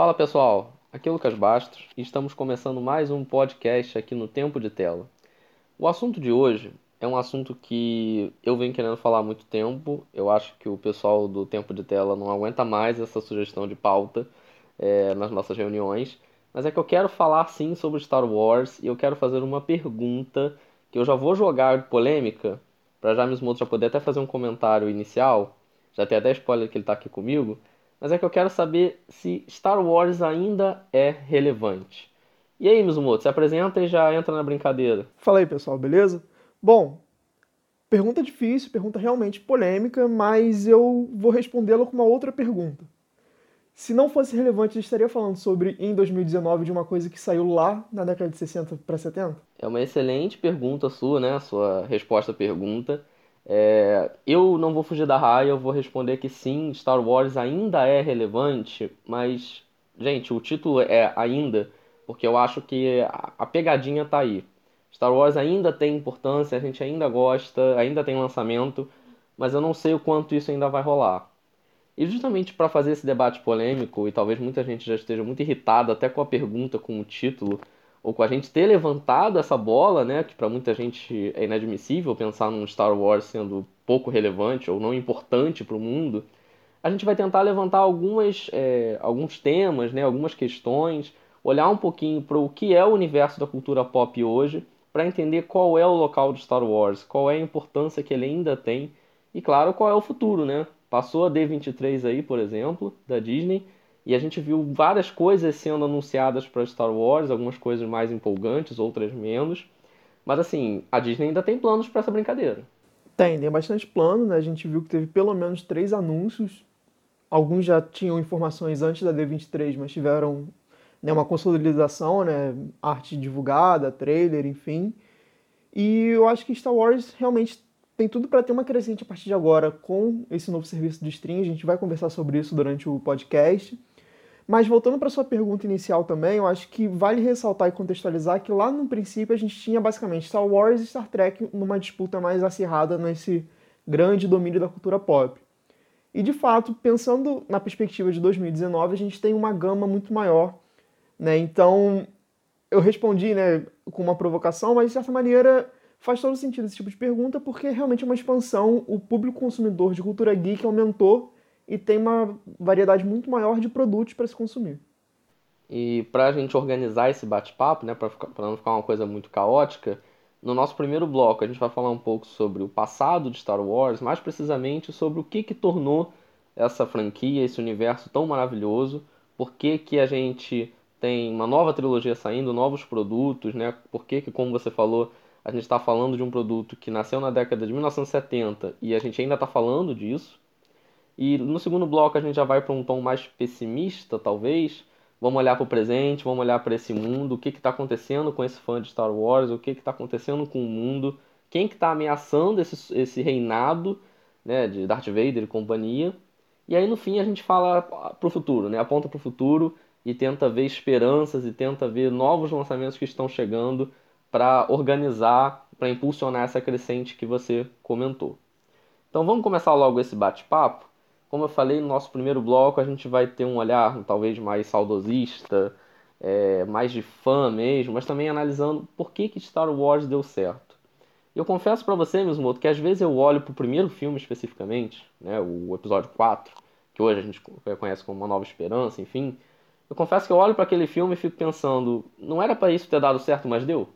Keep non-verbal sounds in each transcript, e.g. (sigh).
Fala pessoal, aqui é o Lucas Bastos e estamos começando mais um podcast aqui no Tempo de Tela. O assunto de hoje é um assunto que eu venho querendo falar há muito tempo. Eu acho que o pessoal do Tempo de Tela não aguenta mais essa sugestão de pauta é, nas nossas reuniões. Mas é que eu quero falar sim sobre Star Wars e eu quero fazer uma pergunta que eu já vou jogar polêmica para já Mismoto já poder até fazer um comentário inicial. Já tem até spoiler que ele está aqui comigo mas é que eu quero saber se Star Wars ainda é relevante. E aí, Mizumoto, se apresenta e já entra na brincadeira. Fala aí, pessoal, beleza? Bom, pergunta difícil, pergunta realmente polêmica, mas eu vou respondê-la com uma outra pergunta. Se não fosse relevante, eu estaria falando sobre, em 2019, de uma coisa que saiu lá na década de 60 para 70? É uma excelente pergunta sua, né? A sua resposta à pergunta. É, eu não vou fugir da raia, eu vou responder que sim, Star Wars ainda é relevante, mas, gente, o título é ainda, porque eu acho que a pegadinha tá aí. Star Wars ainda tem importância, a gente ainda gosta, ainda tem lançamento, mas eu não sei o quanto isso ainda vai rolar. E justamente para fazer esse debate polêmico, e talvez muita gente já esteja muito irritada até com a pergunta, com o título, ou com a gente ter levantado essa bola, né, que para muita gente é inadmissível pensar num Star Wars sendo pouco relevante ou não importante para o mundo, a gente vai tentar levantar algumas, é, alguns temas, né, algumas questões, olhar um pouquinho para o que é o universo da cultura pop hoje, para entender qual é o local de Star Wars, qual é a importância que ele ainda tem e, claro, qual é o futuro, né? Passou a D23 aí, por exemplo, da Disney, e a gente viu várias coisas sendo anunciadas para Star Wars, algumas coisas mais empolgantes, outras menos. Mas assim, a Disney ainda tem planos para essa brincadeira. Tem, tem bastante plano, né? A gente viu que teve pelo menos três anúncios. Alguns já tinham informações antes da D23, mas tiveram né, uma consolidação, né? Arte divulgada, trailer, enfim. E eu acho que Star Wars realmente tem tudo para ter uma crescente a partir de agora com esse novo serviço de stream. A gente vai conversar sobre isso durante o podcast. Mas voltando para sua pergunta inicial também, eu acho que vale ressaltar e contextualizar que lá no princípio a gente tinha basicamente Star Wars e Star Trek numa disputa mais acirrada nesse grande domínio da cultura pop. E de fato, pensando na perspectiva de 2019, a gente tem uma gama muito maior, né? Então, eu respondi, né, com uma provocação, mas de certa maneira faz todo sentido esse tipo de pergunta, porque realmente é uma expansão, o público consumidor de cultura geek aumentou e tem uma variedade muito maior de produtos para se consumir. E para a gente organizar esse bate-papo, né, para não ficar uma coisa muito caótica, no nosso primeiro bloco a gente vai falar um pouco sobre o passado de Star Wars, mais precisamente sobre o que, que tornou essa franquia, esse universo tão maravilhoso, por que, que a gente tem uma nova trilogia saindo, novos produtos, né? Por que, que como você falou, a gente está falando de um produto que nasceu na década de 1970 e a gente ainda está falando disso. E no segundo bloco a gente já vai para um tom mais pessimista, talvez. Vamos olhar para o presente, vamos olhar para esse mundo, o que está acontecendo com esse fã de Star Wars, o que está acontecendo com o mundo, quem que está ameaçando esse, esse reinado né, de Darth Vader e companhia. E aí no fim a gente fala para o futuro, né, aponta para o futuro e tenta ver esperanças e tenta ver novos lançamentos que estão chegando para organizar, para impulsionar essa crescente que você comentou. Então vamos começar logo esse bate-papo. Como eu falei no nosso primeiro bloco, a gente vai ter um olhar talvez mais saudosista, é, mais de fã mesmo, mas também analisando por que, que Star Wars deu certo. Eu confesso para você, Mismoto, que às vezes eu olho para o primeiro filme especificamente, né, o episódio 4, que hoje a gente conhece como Uma Nova Esperança, enfim. Eu confesso que eu olho para aquele filme e fico pensando, não era para isso ter dado certo, mas deu?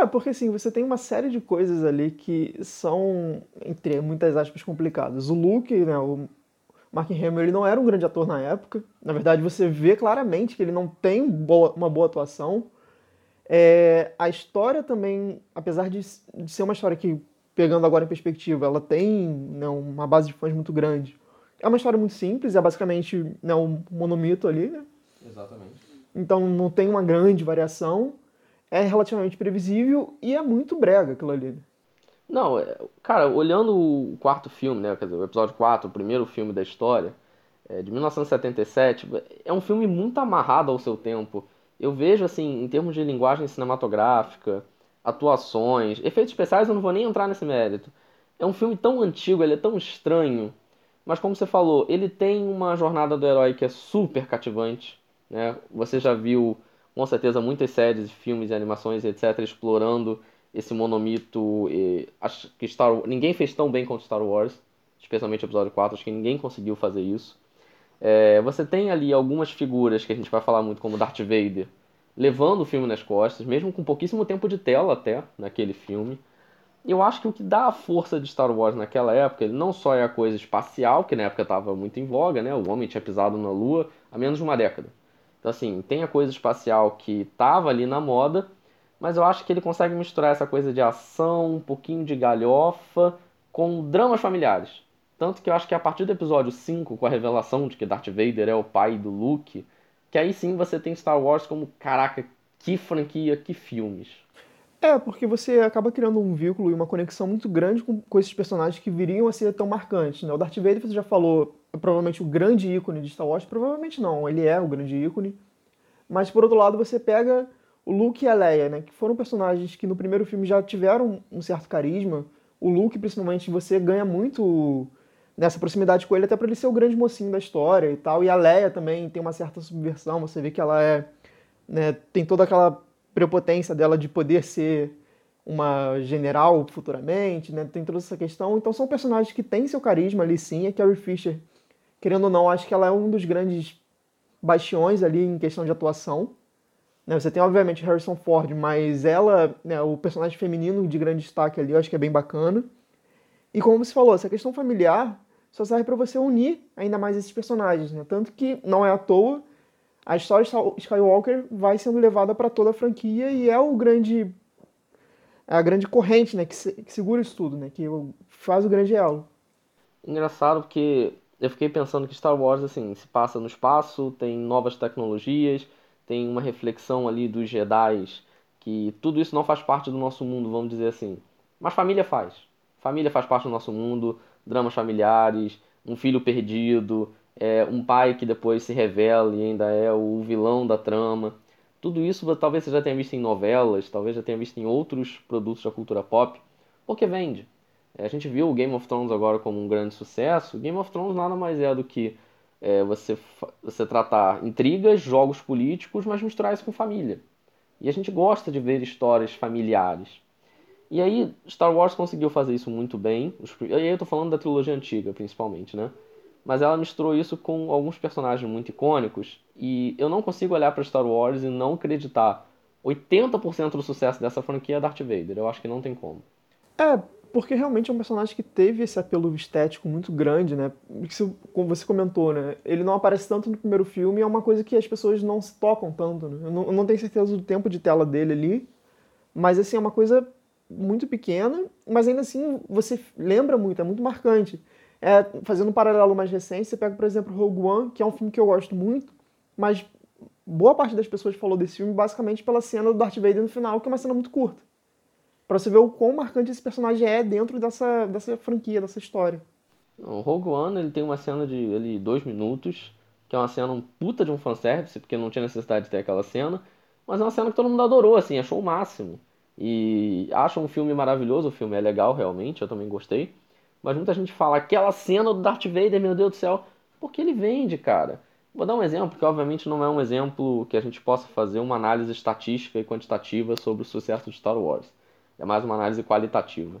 É, porque assim, você tem uma série de coisas ali que são, entre muitas aspas, complicadas. O Luke, né, o Mark Hamill, ele não era um grande ator na época. Na verdade, você vê claramente que ele não tem boa, uma boa atuação. É, a história também, apesar de, de, ser uma história que, pegando agora em perspectiva, ela tem né, uma base de fãs muito grande. É uma história muito simples, é basicamente né, um monomito ali, né? Exatamente. Então não tem uma grande variação é relativamente previsível e é muito brega aquilo ali. Não, é, cara, olhando o quarto filme, né, quer dizer, o episódio 4, o primeiro filme da história, é, de 1977, é um filme muito amarrado ao seu tempo. Eu vejo, assim, em termos de linguagem cinematográfica, atuações, efeitos especiais, eu não vou nem entrar nesse mérito. é um filme tão antigo, ele é tão estranho, mas como você falou, ele tem uma jornada do herói que é super cativante, né? Você já viu, com certeza, muitas séries, filmes animações, etc., explorando esse monomito. E, acho que Star ninguém fez tão bem quanto Star Wars, especialmente o episódio 4, acho que ninguém conseguiu fazer isso. É, você tem ali algumas figuras que a gente vai falar muito, como Darth Vader, levando o filme nas costas, mesmo com pouquíssimo tempo de tela até naquele filme. Eu acho que o que dá a força de Star Wars naquela época, ele não só é a coisa espacial, que na época estava muito em voga, né? O homem tinha pisado na Lua há menos de uma década. Então, assim, tem a coisa espacial que estava ali na moda, mas eu acho que ele consegue misturar essa coisa de ação, um pouquinho de galhofa, com dramas familiares. Tanto que eu acho que a partir do episódio 5, com a revelação de que Darth Vader é o pai do Luke, que aí sim você tem Star Wars como, caraca, que franquia, que filmes. É, porque você acaba criando um vínculo e uma conexão muito grande com, com esses personagens que viriam a ser tão marcantes. Né? O Darth Vader, você já falou, provavelmente o grande ícone de Star Wars. Provavelmente não, ele é o grande ícone. Mas, por outro lado, você pega o Luke e a Leia, né? que foram personagens que no primeiro filme já tiveram um certo carisma. O Luke, principalmente, você ganha muito nessa proximidade com ele, até para ele ser o grande mocinho da história e tal. E a Leia também tem uma certa subversão, você vê que ela é. Né, tem toda aquela prepotência dela de poder ser uma general futuramente, né? Tem toda essa questão. Então são personagens que têm seu carisma ali sim. A Carrie Fisher, querendo ou não, acho que ela é um dos grandes bastiões ali em questão de atuação. Né? Você tem, obviamente, Harrison Ford, mas ela, né, o personagem feminino de grande destaque ali, eu acho que é bem bacana. E como você falou, essa questão familiar só serve para você unir ainda mais esses personagens, né? Tanto que não é à toa a história de Skywalker vai sendo levada para toda a franquia e é o grande é a grande corrente, né, que, se, que, segura isso tudo, né, que faz o grande elo. Engraçado porque eu fiquei pensando que Star Wars assim se passa no espaço, tem novas tecnologias, tem uma reflexão ali dos Jedi que tudo isso não faz parte do nosso mundo, vamos dizer assim. Mas família faz. Família faz parte do nosso mundo, dramas familiares, um filho perdido, é, um pai que depois se revela e ainda é o vilão da trama. Tudo isso talvez você já tenha visto em novelas, talvez já tenha visto em outros produtos da cultura pop, porque vende. É, a gente viu o Game of Thrones agora como um grande sucesso. Game of Thrones nada mais é do que é, você, você tratar intrigas, jogos políticos, mas misturar isso com família. E a gente gosta de ver histórias familiares. E aí, Star Wars conseguiu fazer isso muito bem. E aí eu tô falando da trilogia antiga, principalmente, né? mas ela misturou isso com alguns personagens muito icônicos e eu não consigo olhar para Star Wars e não acreditar 80% do sucesso dessa franquia é Darth Vader. Eu acho que não tem como. É, porque realmente é um personagem que teve esse apelo estético muito grande, né? Como você comentou, né? Ele não aparece tanto no primeiro filme, é uma coisa que as pessoas não se tocam tanto, né? Eu não, eu não tenho certeza do tempo de tela dele ali, mas assim, é uma coisa muito pequena, mas ainda assim você lembra muito, é muito marcante. É, fazendo um paralelo mais recente, você pega, por exemplo, Rogue One, que é um filme que eu gosto muito, mas boa parte das pessoas falou desse filme basicamente pela cena do Darth Vader no final, que é uma cena muito curta. Pra você ver o quão marcante esse personagem é dentro dessa, dessa franquia, dessa história. O Rogue One ele tem uma cena de ele, dois minutos, que é uma cena um puta de um fanservice, porque não tinha necessidade de ter aquela cena, mas é uma cena que todo mundo adorou, assim, achou o máximo. E acha um filme maravilhoso, o filme é legal realmente, eu também gostei. Mas muita gente fala, aquela cena do Darth Vader, meu Deus do céu, porque ele vende, cara. Vou dar um exemplo, que obviamente não é um exemplo que a gente possa fazer uma análise estatística e quantitativa sobre o sucesso de Star Wars. É mais uma análise qualitativa.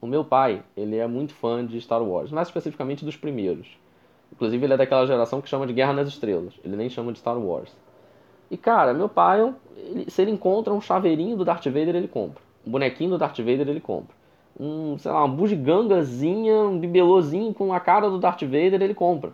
O meu pai, ele é muito fã de Star Wars, mais especificamente dos primeiros. Inclusive, ele é daquela geração que chama de Guerra nas Estrelas. Ele nem chama de Star Wars. E, cara, meu pai, ele, se ele encontra um chaveirinho do Darth Vader, ele compra. Um bonequinho do Darth Vader, ele compra um, sei lá, uma bugigangazinha, um bibelôzinho com a cara do Darth Vader, ele compra.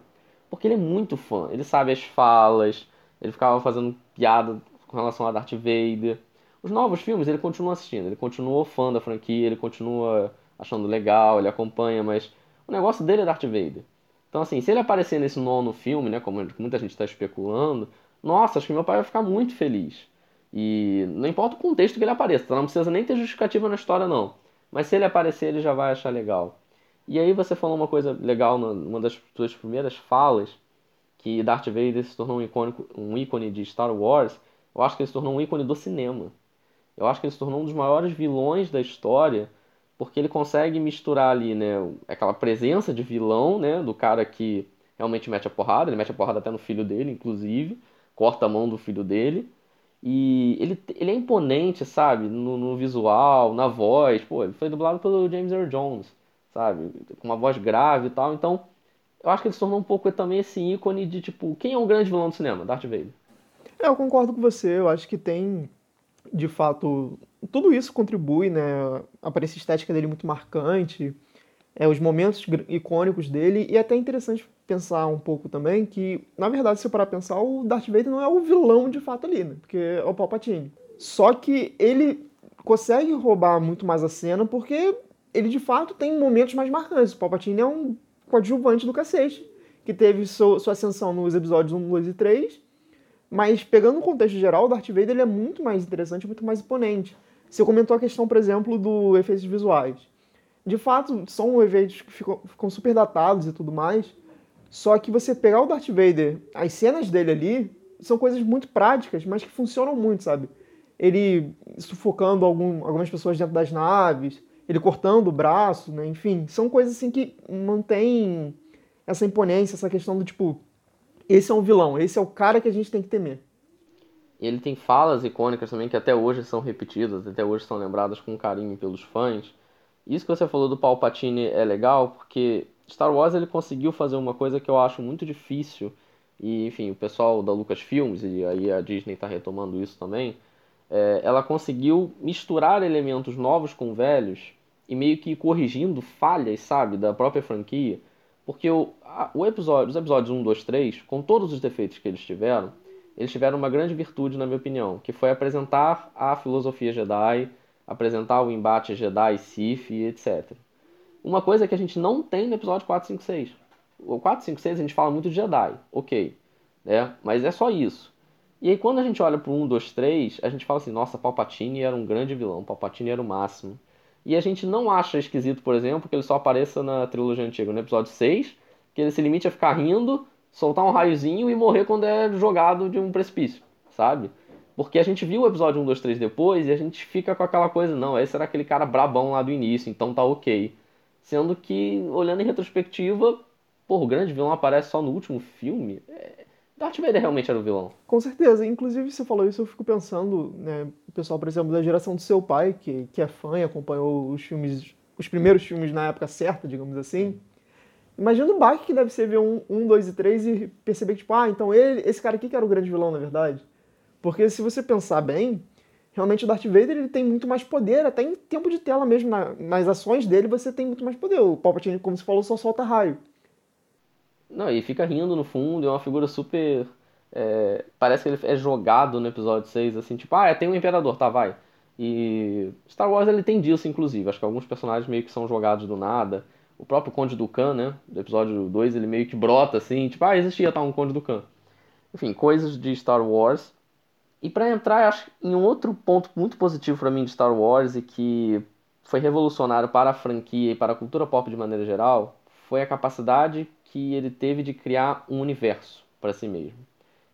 Porque ele é muito fã, ele sabe as falas, ele ficava fazendo piada com relação a Darth Vader. Os novos filmes ele continua assistindo, ele continua fã da franquia, ele continua achando legal, ele acompanha, mas o negócio dele é Darth Vader. Então, assim, se ele aparecer nesse nono filme, né, como muita gente está especulando, nossa, acho que meu pai vai ficar muito feliz. E não importa o contexto que ele apareça, não precisa nem ter justificativa na história, não. Mas se ele aparecer, ele já vai achar legal. E aí você falou uma coisa legal numa das suas primeiras falas, que Darth Vader se tornou um, icônico, um ícone de Star Wars. Eu acho que ele se tornou um ícone do cinema. Eu acho que ele se tornou um dos maiores vilões da história, porque ele consegue misturar ali, né, aquela presença de vilão, né, do cara que realmente mete a porrada, ele mete a porrada até no filho dele, inclusive, corta a mão do filho dele, e ele, ele é imponente, sabe, no, no visual, na voz, pô, ele foi dublado pelo James Earl Jones, sabe, com uma voz grave e tal, então eu acho que ele se tornou um pouco também esse ícone de, tipo, quem é um grande vilão do cinema? Darth Vader. É, eu concordo com você, eu acho que tem, de fato, tudo isso contribui, né? A estética dele muito marcante, é, os momentos icônicos dele, e é até interessante pensar um pouco também que, na verdade, se eu parar pensar, o Darth Vader não é o vilão de fato ali, né? Porque é o Palpatine. Só que ele consegue roubar muito mais a cena porque ele, de fato, tem momentos mais marcantes. O Palpatine é um coadjuvante do cacete, que teve sua ascensão nos episódios 1, 2 e 3, mas pegando o contexto geral, o Darth Vader ele é muito mais interessante, muito mais imponente. Você comentou a questão, por exemplo, do efeitos visuais. De fato, são efeitos que ficam, ficam super datados e tudo mais. Só que você pegar o Darth Vader, as cenas dele ali, são coisas muito práticas, mas que funcionam muito, sabe? Ele sufocando algum, algumas pessoas dentro das naves, ele cortando o braço, né? Enfim, são coisas assim que mantêm essa imponência, essa questão do tipo, esse é um vilão, esse é o cara que a gente tem que temer. Ele tem falas icônicas também que até hoje são repetidas, até hoje são lembradas com carinho pelos fãs. Isso que você falou do Palpatine é legal porque Star Wars ele conseguiu fazer uma coisa que eu acho muito difícil e enfim o pessoal da Lucasfilms e aí a Disney está retomando isso também. É, ela conseguiu misturar elementos novos com velhos e meio que corrigindo falhas, sabe, da própria franquia. Porque o, a, o episódio, os episódios 1, 2, 3, com todos os defeitos que eles tiveram, eles tiveram uma grande virtude, na minha opinião, que foi apresentar a filosofia Jedi, apresentar o embate Jedi, Sith etc. Uma coisa que a gente não tem no episódio 4, 5, 6. O 4, 5, 6 a gente fala muito de Jedi, ok, né? mas é só isso. E aí quando a gente olha pro 1, 2, 3, a gente fala assim, nossa, Palpatine era um grande vilão, Palpatine era o máximo. E a gente não acha esquisito, por exemplo, que ele só apareça na trilogia antiga, no episódio 6, que ele se limite a ficar rindo, soltar um raiozinho e morrer quando é jogado de um precipício, sabe? Porque a gente viu o episódio 1, 2, 3 depois e a gente fica com aquela coisa, não, esse era aquele cara brabão lá do início, então tá ok. Sendo que, olhando em retrospectiva, porra, o grande vilão aparece só no último filme. É Darth Vader realmente era o vilão. Com certeza. Inclusive, você falou isso, eu fico pensando, né, o pessoal, por exemplo, da geração do seu pai, que, que é fã e acompanhou os filmes, os primeiros filmes na época certa, digamos assim. Imagina o baque que deve ser ver um, um, dois e três e perceber que, tipo, ah, então ele, esse cara aqui que era o grande vilão, na verdade. Porque se você pensar bem, realmente o Darth Vader ele tem muito mais poder, até em tempo de tela mesmo, na, nas ações dele você tem muito mais poder. O Palpatine, como você falou, só solta raio. Não, e fica rindo no fundo, é uma figura super. É, parece que ele é jogado no episódio 6, assim, tipo, ah, é, tem um imperador, tá, vai. E Star Wars ele tem disso, inclusive. Acho que alguns personagens meio que são jogados do nada. O próprio Conde Dukan, né? Do episódio 2, ele meio que brota assim, tipo, ah, existia tá, um Conde Dukan. Enfim, coisas de Star Wars. E para entrar, acho em um outro ponto muito positivo para mim de Star Wars e que foi revolucionário para a franquia e para a cultura pop de maneira geral, foi a capacidade que ele teve de criar um universo para si mesmo.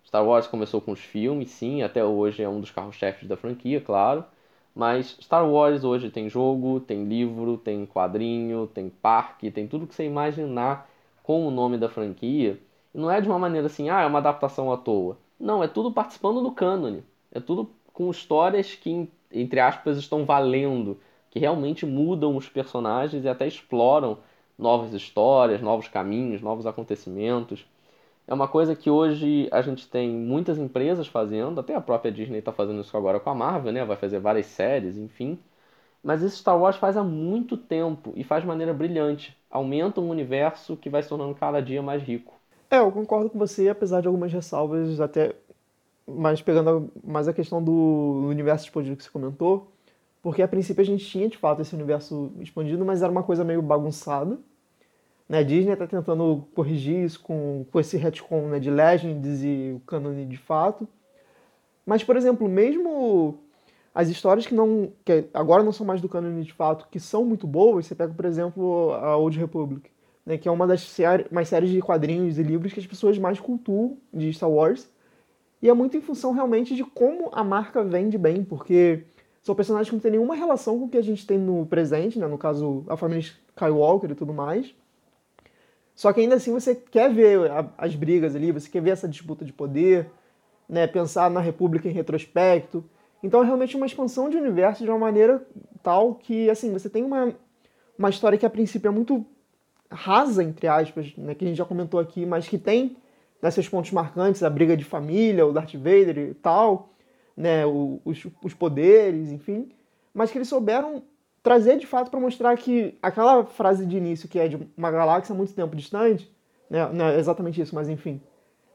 Star Wars começou com os filmes, sim, até hoje é um dos carros-chefes da franquia, claro. Mas Star Wars hoje tem jogo, tem livro, tem quadrinho, tem parque, tem tudo que você imaginar com o nome da franquia. E não é de uma maneira assim, ah, é uma adaptação à toa. Não, é tudo participando do cânone. É tudo com histórias que, entre aspas, estão valendo, que realmente mudam os personagens e até exploram novas histórias, novos caminhos, novos acontecimentos. É uma coisa que hoje a gente tem muitas empresas fazendo, até a própria Disney está fazendo isso agora com a Marvel, né? Vai fazer várias séries, enfim. Mas isso Star Wars faz há muito tempo e faz de maneira brilhante. Aumenta um universo que vai se tornando cada dia mais rico. É, eu concordo com você, apesar de algumas ressalvas, até mais pegando mais a questão do universo expandido que você comentou, porque a princípio a gente tinha de fato esse universo expandido, mas era uma coisa meio bagunçada. Né? A Disney está tentando corrigir isso com, com esse retcon né, de Legends e o cânone de fato. Mas, por exemplo, mesmo as histórias que não que agora não são mais do cânone de fato, que são muito boas, você pega, por exemplo, a Old Republic, né, que é uma das séries, mais séries de quadrinhos e livros que as pessoas mais cultuam de Star Wars. E é muito em função realmente de como a marca vende bem, porque São personagens que não têm nenhuma relação com o que a gente tem no presente, né? No caso, a família Skywalker e tudo mais. Só que ainda assim você quer ver as brigas ali, você quer ver essa disputa de poder, né? Pensar na República em retrospecto. Então é realmente uma expansão de universo de uma maneira tal que, assim, você tem uma, uma história que a princípio é muito rasa, entre aspas, né? Que a gente já comentou aqui, mas que tem né, seus pontos marcantes, a briga de família, o Darth Vader e tal né, os, os poderes, enfim, mas que eles souberam trazer de fato para mostrar que aquela frase de início que é de uma galáxia muito tempo distante, né, não é exatamente isso, mas enfim,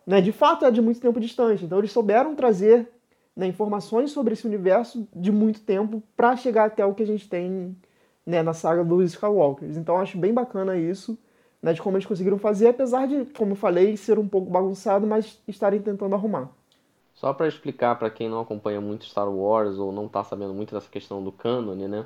né, de fato é de muito tempo distante. Então eles souberam trazer né, informações sobre esse universo de muito tempo para chegar até o que a gente tem né, na saga dos Skywalkers. Então acho bem bacana isso, né, de como eles conseguiram fazer, apesar de, como eu falei, ser um pouco bagunçado, mas estarem tentando arrumar. Só para explicar para quem não acompanha muito Star Wars ou não está sabendo muito dessa questão do cânone, né?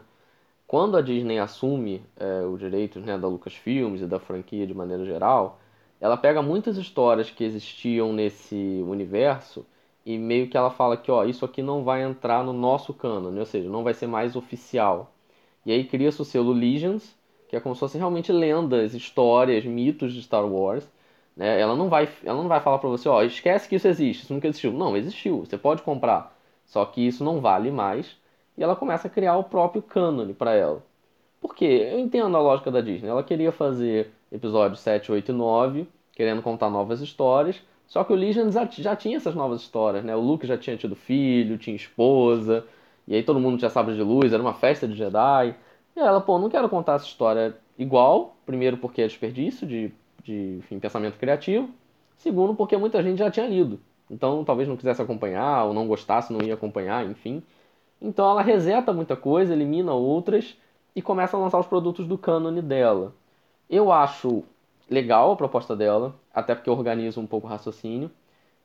Quando a Disney assume é, os direitos né, da Lucasfilms e da franquia de maneira geral, ela pega muitas histórias que existiam nesse universo e meio que ela fala que ó, isso aqui não vai entrar no nosso cânone, ou seja, não vai ser mais oficial. E aí cria-se o selo Legends, que é como se fossem realmente lendas, histórias, mitos de Star Wars, né? Ela não vai, ela não vai falar para você, ó, esquece que isso existe, isso nunca existiu. Não, existiu, você pode comprar. Só que isso não vale mais. E ela começa a criar o próprio cânone para ela. Por quê? Eu entendo a lógica da Disney. Ela queria fazer episódios 7, 8 e 9, querendo contar novas histórias. Só que o Legends já, já tinha essas novas histórias, né? O Luke já tinha tido filho, tinha esposa, e aí todo mundo tinha sabre de luz, era uma festa de Jedi. E ela, pô, não quero contar essa história igual, primeiro porque é desperdício de de enfim, pensamento criativo. Segundo, porque muita gente já tinha lido. Então, talvez não quisesse acompanhar, ou não gostasse, não ia acompanhar, enfim. Então, ela reseta muita coisa, elimina outras e começa a lançar os produtos do cânone dela. Eu acho legal a proposta dela, até porque organiza um pouco o raciocínio.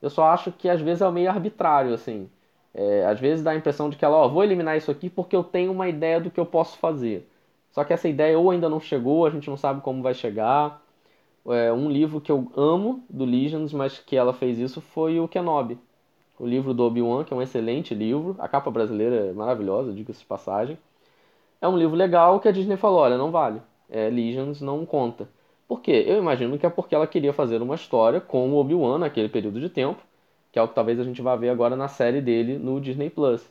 Eu só acho que às vezes é meio arbitrário, assim. É, às vezes dá a impressão de que ela, ó, vou eliminar isso aqui porque eu tenho uma ideia do que eu posso fazer. Só que essa ideia ou ainda não chegou, a gente não sabe como vai chegar, é, um livro que eu amo do Legends, mas que ela fez isso foi o Kenobi. O livro do Obi-Wan, que é um excelente livro. A capa brasileira é maravilhosa, diga-se de passagem. É um livro legal que a Disney falou, olha, não vale. É, Legends não conta. Por quê? Eu imagino que é porque ela queria fazer uma história com o Obi-Wan naquele período de tempo, que é o que talvez a gente vá ver agora na série dele no Disney Plus.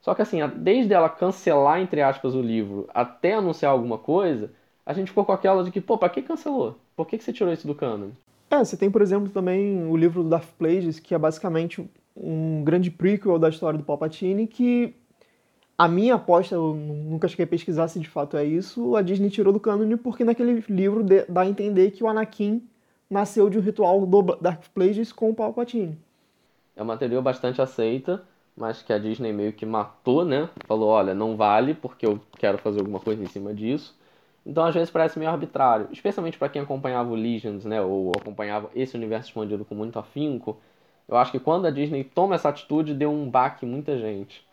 Só que assim, desde ela cancelar, entre aspas, o livro até anunciar alguma coisa, a gente ficou com aquela de que, pô, pra que cancelou? Por que, que você tirou isso do canon? É, você tem, por exemplo, também o livro do Darth Plagueis, que é basicamente um grande prequel da história do Palpatine, que a minha aposta, eu nunca cheguei a pesquisar se de fato é isso, a Disney tirou do canon porque naquele livro dá a entender que o Anakin nasceu de um ritual do Darth Plagueis com o Palpatine. É uma teoria bastante aceita, mas que a Disney meio que matou, né? Falou, olha, não vale porque eu quero fazer alguma coisa em cima disso. Então às vezes parece meio arbitrário, especialmente para quem acompanhava o Legends, né, ou acompanhava esse universo expandido com muito afinco. Eu acho que quando a Disney toma essa atitude, deu um baque em muita gente.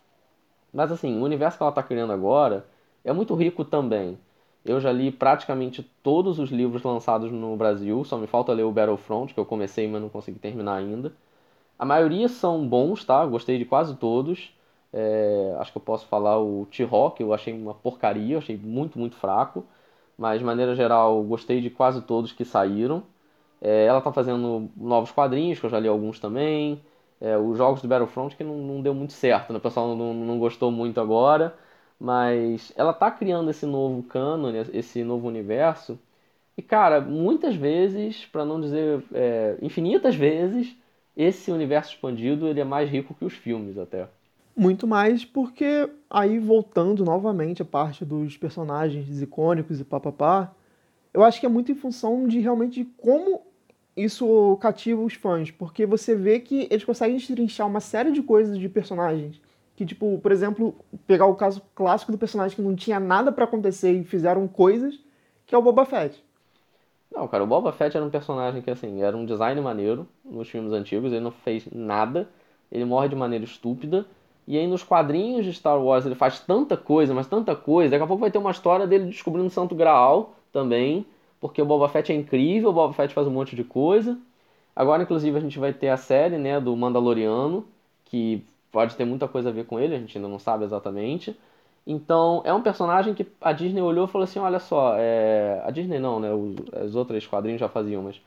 Mas assim, o universo que ela está criando agora é muito rico também. Eu já li praticamente todos os livros lançados no Brasil, só me falta ler o Battlefront, que eu comecei, mas não consegui terminar ainda. A maioria são bons, tá? Gostei de quase todos. É, acho que eu posso falar o T-Rock, eu achei uma porcaria, achei muito, muito fraco mas de maneira geral gostei de quase todos que saíram. É, ela está fazendo novos quadrinhos, que eu já li alguns também. É, os jogos do Battlefront que não, não deu muito certo, né? o pessoal não, não gostou muito agora. Mas ela está criando esse novo cânone, esse novo universo. E cara, muitas vezes, para não dizer é, infinitas vezes, esse universo expandido ele é mais rico que os filmes até. Muito mais porque aí voltando novamente a parte dos personagens icônicos e papapá, eu acho que é muito em função de realmente como isso cativa os fãs, porque você vê que eles conseguem destrinchar uma série de coisas de personagens que tipo, por exemplo, pegar o caso clássico do personagem que não tinha nada para acontecer e fizeram coisas, que é o Boba Fett. Não, cara, o Boba Fett era um personagem que assim, era um design maneiro nos filmes antigos, ele não fez nada, ele morre de maneira estúpida e aí nos quadrinhos de Star Wars ele faz tanta coisa, mas tanta coisa. Daqui a pouco vai ter uma história dele descobrindo Santo Graal também, porque o Boba Fett é incrível, o Boba Fett faz um monte de coisa. Agora, inclusive, a gente vai ter a série né, do Mandaloriano, que pode ter muita coisa a ver com ele, a gente ainda não sabe exatamente. Então, é um personagem que a Disney olhou e falou assim: olha só, é... a Disney não, né? Os, as outras quadrinhos já faziam, mas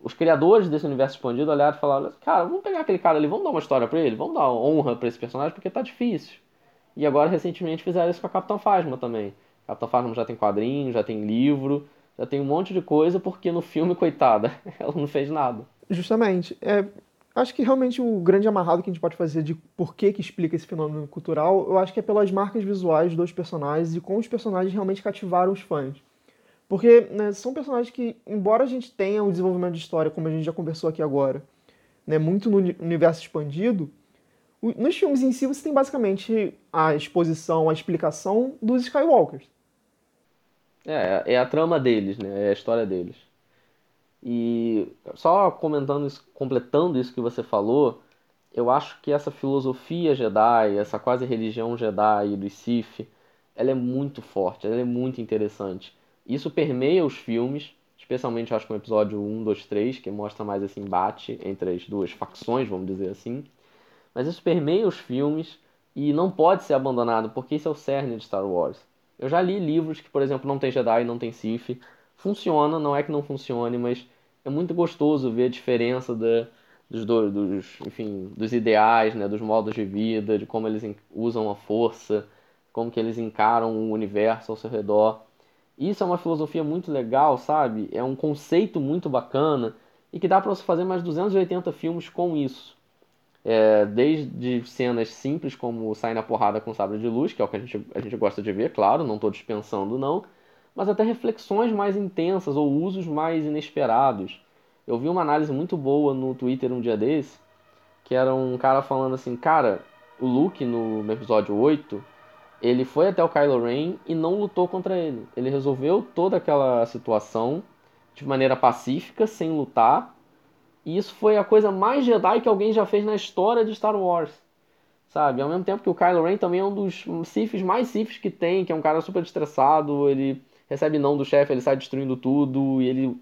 os criadores desse universo expandido olharam e falaram: cara, vamos pegar aquele cara ali, vamos dar uma história para ele, vamos dar honra para esse personagem porque tá difícil. E agora, recentemente, fizeram isso com a Capitã Phasma também. A Capitã Phasma já tem quadrinho, já tem livro, já tem um monte de coisa, porque no filme, coitada, (laughs) ela não fez nada. Justamente. É, acho que realmente o grande amarrado que a gente pode fazer de por que, que explica esse fenômeno cultural, eu acho que é pelas marcas visuais dos personagens e como os personagens realmente cativaram os fãs. Porque né, são personagens que, embora a gente tenha um desenvolvimento de história, como a gente já conversou aqui agora, né, muito no universo expandido, nos filmes em si você tem basicamente a exposição, a explicação dos Skywalkers. É, é a trama deles, né? É a história deles. E só comentando isso, completando isso que você falou, eu acho que essa filosofia Jedi, essa quase religião Jedi do Sith, ela é muito forte, ela é muito interessante. Isso permeia os filmes, especialmente acho que o episódio 1, 2, 3, que mostra mais esse embate entre as duas facções, vamos dizer assim. Mas isso permeia os filmes e não pode ser abandonado, porque isso é o cerne de Star Wars. Eu já li livros que, por exemplo, não tem Jedi, não tem Sith, funciona, não é que não funcione, mas é muito gostoso ver a diferença da, dos, dos, enfim, dos ideais, né, dos modos de vida, de como eles usam a força, como que eles encaram o universo ao seu redor. Isso é uma filosofia muito legal, sabe? É um conceito muito bacana e que dá para você fazer mais 280 filmes com isso. É, desde cenas simples como sair na porrada com sabre de luz, que é o que a gente, a gente gosta de ver, claro, não estou dispensando não, mas até reflexões mais intensas ou usos mais inesperados. Eu vi uma análise muito boa no Twitter um dia desse, que era um cara falando assim, cara, o Luke no, episódio 8, ele foi até o Kylo Ren e não lutou contra ele. Ele resolveu toda aquela situação de maneira pacífica, sem lutar. E isso foi a coisa mais Jedi que alguém já fez na história de Star Wars. Sabe? Ao mesmo tempo que o Kylo Ren também é um dos Siths mais Siths que tem, que é um cara super estressado, ele recebe não do chefe, ele sai destruindo tudo, e ele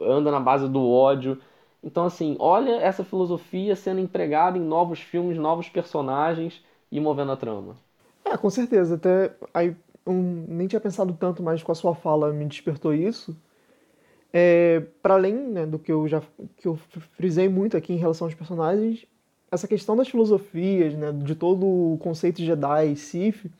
anda na base do ódio. Então, assim, olha essa filosofia sendo empregada em novos filmes, novos personagens e movendo a trama. É, com certeza. Até aí um, nem tinha pensado tanto, mas com a sua fala me despertou isso. É, para além né, do que eu já que eu frisei muito aqui em relação aos personagens, essa questão das filosofias, né, de todo o conceito de Jedi e Sith,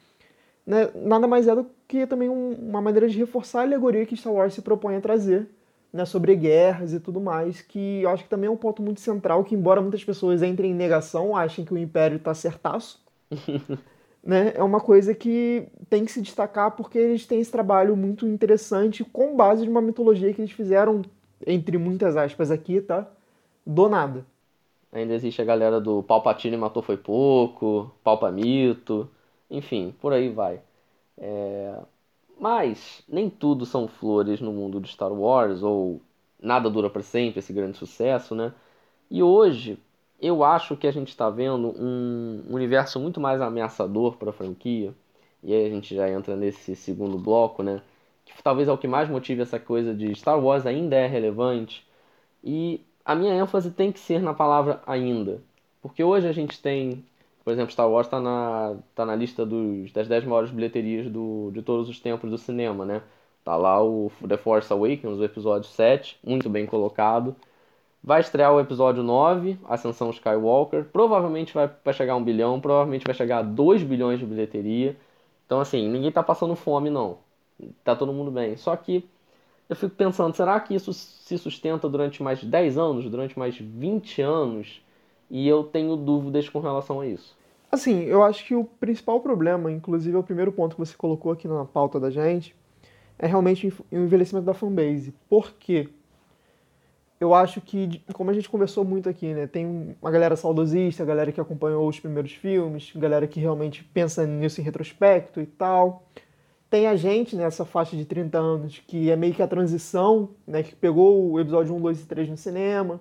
né, nada mais é do que também um, uma maneira de reforçar a alegoria que Star Wars se propõe a trazer, né, sobre guerras e tudo mais, que eu acho que também é um ponto muito central, que embora muitas pessoas entrem em negação, achem que o Império está certaço, (laughs) né, é uma coisa que tem que se destacar porque eles têm esse trabalho muito interessante com base de uma mitologia que eles fizeram, entre muitas aspas aqui, tá? Do nada. Ainda existe a galera do Palpatine matou foi pouco, Palpa mito, enfim, por aí vai. É... Mas nem tudo são flores no mundo de Star Wars, ou nada dura para sempre, esse grande sucesso, né? E hoje eu acho que a gente está vendo um universo muito mais ameaçador para a franquia, e aí a gente já entra nesse segundo bloco, né? Que talvez é o que mais motive essa coisa de Star Wars ainda é relevante, e a minha ênfase tem que ser na palavra ainda, porque hoje a gente tem por exemplo, Star Wars está na, tá na lista dos, das 10 maiores bilheterias do, de todos os tempos do cinema, né? Tá lá o The Force Awakens, o episódio 7, muito bem colocado. Vai estrear o episódio 9, Ascensão Skywalker. Provavelmente vai, chegar a 1 bilhão, provavelmente vai chegar a 2 bilhões de bilheteria. Então, assim, ninguém tá passando fome, não. Tá todo mundo bem. Só que eu fico pensando, será que isso se sustenta durante mais 10 anos, durante mais 20 anos? E eu tenho dúvidas com relação a isso. Assim, eu acho que o principal problema, inclusive é o primeiro ponto que você colocou aqui na pauta da gente, é realmente o envelhecimento da fanbase. Por quê? Eu acho que, como a gente conversou muito aqui, né, tem uma galera saudosista, a galera que acompanhou os primeiros filmes, galera que realmente pensa nisso em retrospecto e tal. Tem a gente nessa faixa de 30 anos que é meio que a transição, né, que pegou o episódio 1, 2 e 3 no cinema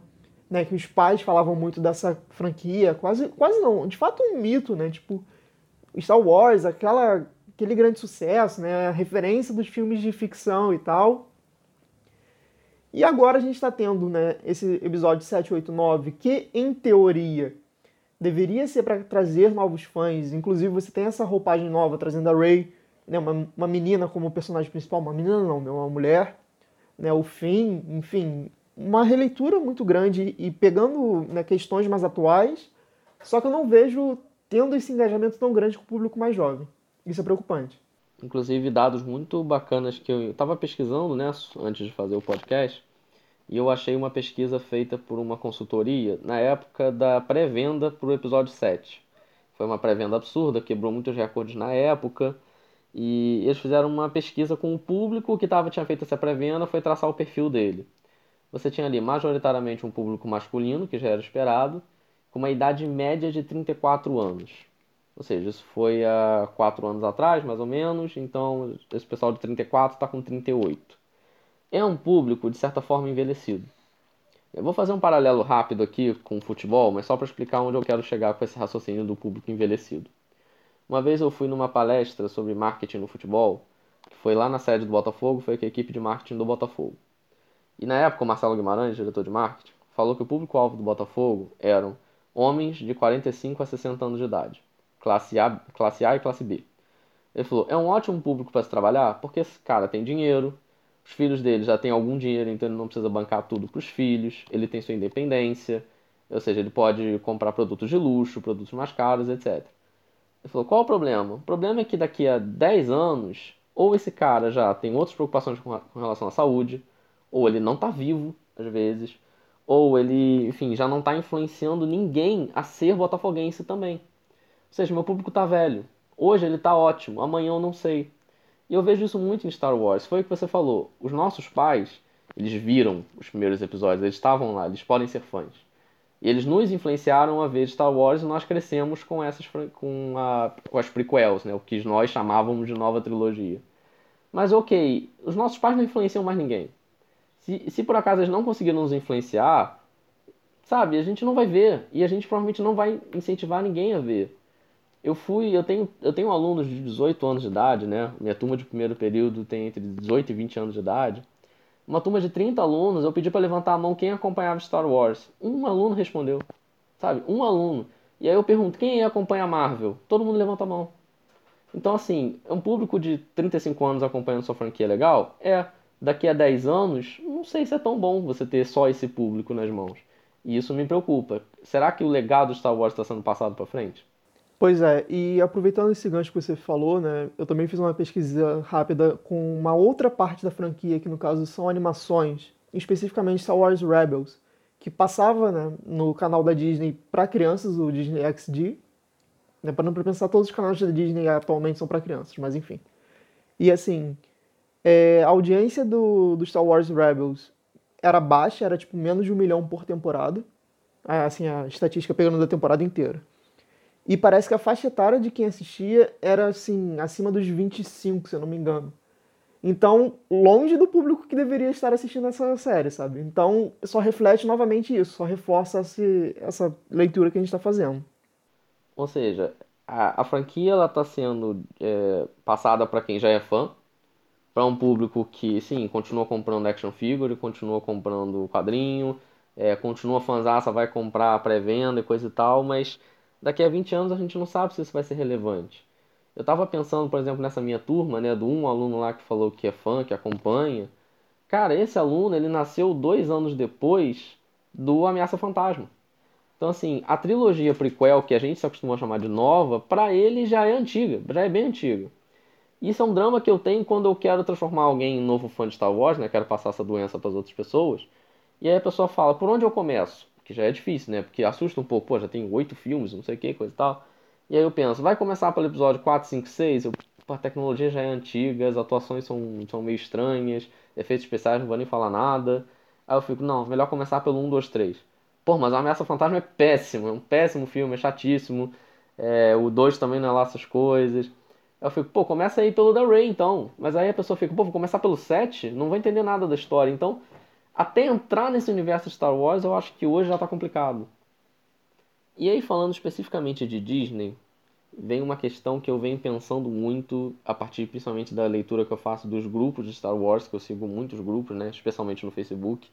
né, que os pais falavam muito dessa franquia, quase, quase não, de fato um mito, né, tipo Star Wars, aquela, aquele grande sucesso, né, a referência dos filmes de ficção e tal. E agora a gente está tendo, né, esse episódio 7, 8, 9, que em teoria deveria ser para trazer novos fãs. Inclusive, você tem essa roupagem nova trazendo a Rey, né, uma, uma menina como personagem principal, uma menina não, né, uma mulher, né, o Finn, enfim, uma releitura muito grande e pegando né, questões mais atuais, só que eu não vejo tendo esse engajamento tão grande com o público mais jovem. Isso é preocupante. Inclusive, dados muito bacanas que eu estava pesquisando né, antes de fazer o podcast, e eu achei uma pesquisa feita por uma consultoria na época da pré-venda para o episódio 7. Foi uma pré-venda absurda, quebrou muitos recordes na época, e eles fizeram uma pesquisa com o público que tava, tinha feito essa pré-venda, foi traçar o perfil dele. Você tinha ali majoritariamente um público masculino, que já era esperado, com uma idade média de 34 anos. Ou seja, isso foi há 4 anos atrás, mais ou menos, então esse pessoal de 34 está com 38. É um público, de certa forma, envelhecido. Eu vou fazer um paralelo rápido aqui com o futebol, mas só para explicar onde eu quero chegar com esse raciocínio do público envelhecido. Uma vez eu fui numa palestra sobre marketing no futebol, que foi lá na sede do Botafogo, foi com a equipe de marketing do Botafogo. E na época o Marcelo Guimarães, diretor de marketing, falou que o público-alvo do Botafogo eram homens de 45 a 60 anos de idade, classe A, classe A e classe B. Ele falou: é um ótimo público para se trabalhar porque esse cara tem dinheiro, os filhos dele já têm algum dinheiro, então ele não precisa bancar tudo para os filhos, ele tem sua independência, ou seja, ele pode comprar produtos de luxo, produtos mais caros, etc. Ele falou: qual o problema? O problema é que daqui a 10 anos, ou esse cara já tem outras preocupações com relação à saúde, ou ele não está vivo, às vezes, ou ele, enfim, já não está influenciando ninguém a ser botafoguense também. Ou seja, meu público está velho. Hoje ele está ótimo, amanhã eu não sei. E eu vejo isso muito em Star Wars. Foi o que você falou. Os nossos pais, eles viram os primeiros episódios, eles estavam lá, eles podem ser fãs. E eles nos influenciaram a ver Star Wars e nós crescemos com essas com, a, com as prequels, né? o que nós chamávamos de nova trilogia. Mas ok, os nossos pais não influenciam mais ninguém. Se, se por acaso eles não conseguiram nos influenciar, sabe, a gente não vai ver. E a gente provavelmente não vai incentivar ninguém a ver. Eu fui, eu tenho, eu tenho alunos de 18 anos de idade, né? Minha turma de primeiro período tem entre 18 e 20 anos de idade uma turma de 30 alunos, eu pedi para levantar a mão quem acompanhava Star Wars. Um aluno respondeu, sabe? Um aluno. E aí eu pergunto, quem acompanha Marvel? Todo mundo levanta a mão. Então, assim, é um público de 35 anos acompanhando sua franquia legal? É. Daqui a 10 anos, não sei se é tão bom você ter só esse público nas mãos. E isso me preocupa. Será que o legado Star Wars está sendo passado para frente? Pois é, e aproveitando esse gancho que você falou, né, eu também fiz uma pesquisa rápida com uma outra parte da franquia, que no caso são animações, especificamente Star Wars Rebels, que passava né, no canal da Disney para crianças, o Disney XD. Né, para não pensar, todos os canais da Disney atualmente são para crianças, mas enfim. E assim, é, a audiência do, do Star Wars Rebels era baixa, era tipo menos de um milhão por temporada. Assim, a estatística pegando da temporada inteira. E parece que a faixa etária de quem assistia era assim, acima dos 25, se eu não me engano. Então, longe do público que deveria estar assistindo essa série, sabe? Então, só reflete novamente isso, só reforça esse, essa leitura que a gente está fazendo. Ou seja, a, a franquia ela está sendo é, passada para quem já é fã, para um público que, sim, continua comprando action figure, continua comprando quadrinho, é, continua fanzaça, vai comprar pré-venda e coisa e tal, mas daqui a 20 anos a gente não sabe se isso vai ser relevante. Eu estava pensando, por exemplo, nessa minha turma, né, do um aluno lá que falou que é fã, que acompanha. Cara, esse aluno, ele nasceu dois anos depois do Ameaça Fantasma. Então, assim, a trilogia prequel, que a gente se acostumou a chamar de nova, para ele já é antiga, já é bem antiga. Isso é um drama que eu tenho quando eu quero transformar alguém em novo fã de Star Wars, né? Quero passar essa doença para as outras pessoas. E aí a pessoa fala, por onde eu começo? Que já é difícil, né? Porque assusta um pouco, pô, já tem oito filmes, não sei o que, coisa e tal. E aí eu penso, vai começar pelo episódio 4, 5, 6, eu, a tecnologia já é antiga, as atuações são, são meio estranhas, efeitos especiais não vou nem falar nada. Aí eu fico, não, melhor começar pelo 1, 2, 3. Pô, mas a Ameaça Fantasma é péssimo, é um péssimo filme, é chatíssimo. É, o 2 também não é lá essas coisas. Eu fico, pô, começa aí pelo da Ray então. Mas aí a pessoa fica, pô, vou começar pelo 7? Não vou entender nada da história. Então, até entrar nesse universo Star Wars, eu acho que hoje já está complicado. E aí, falando especificamente de Disney, vem uma questão que eu venho pensando muito, a partir principalmente da leitura que eu faço dos grupos de Star Wars, que eu sigo muitos grupos, né, especialmente no Facebook,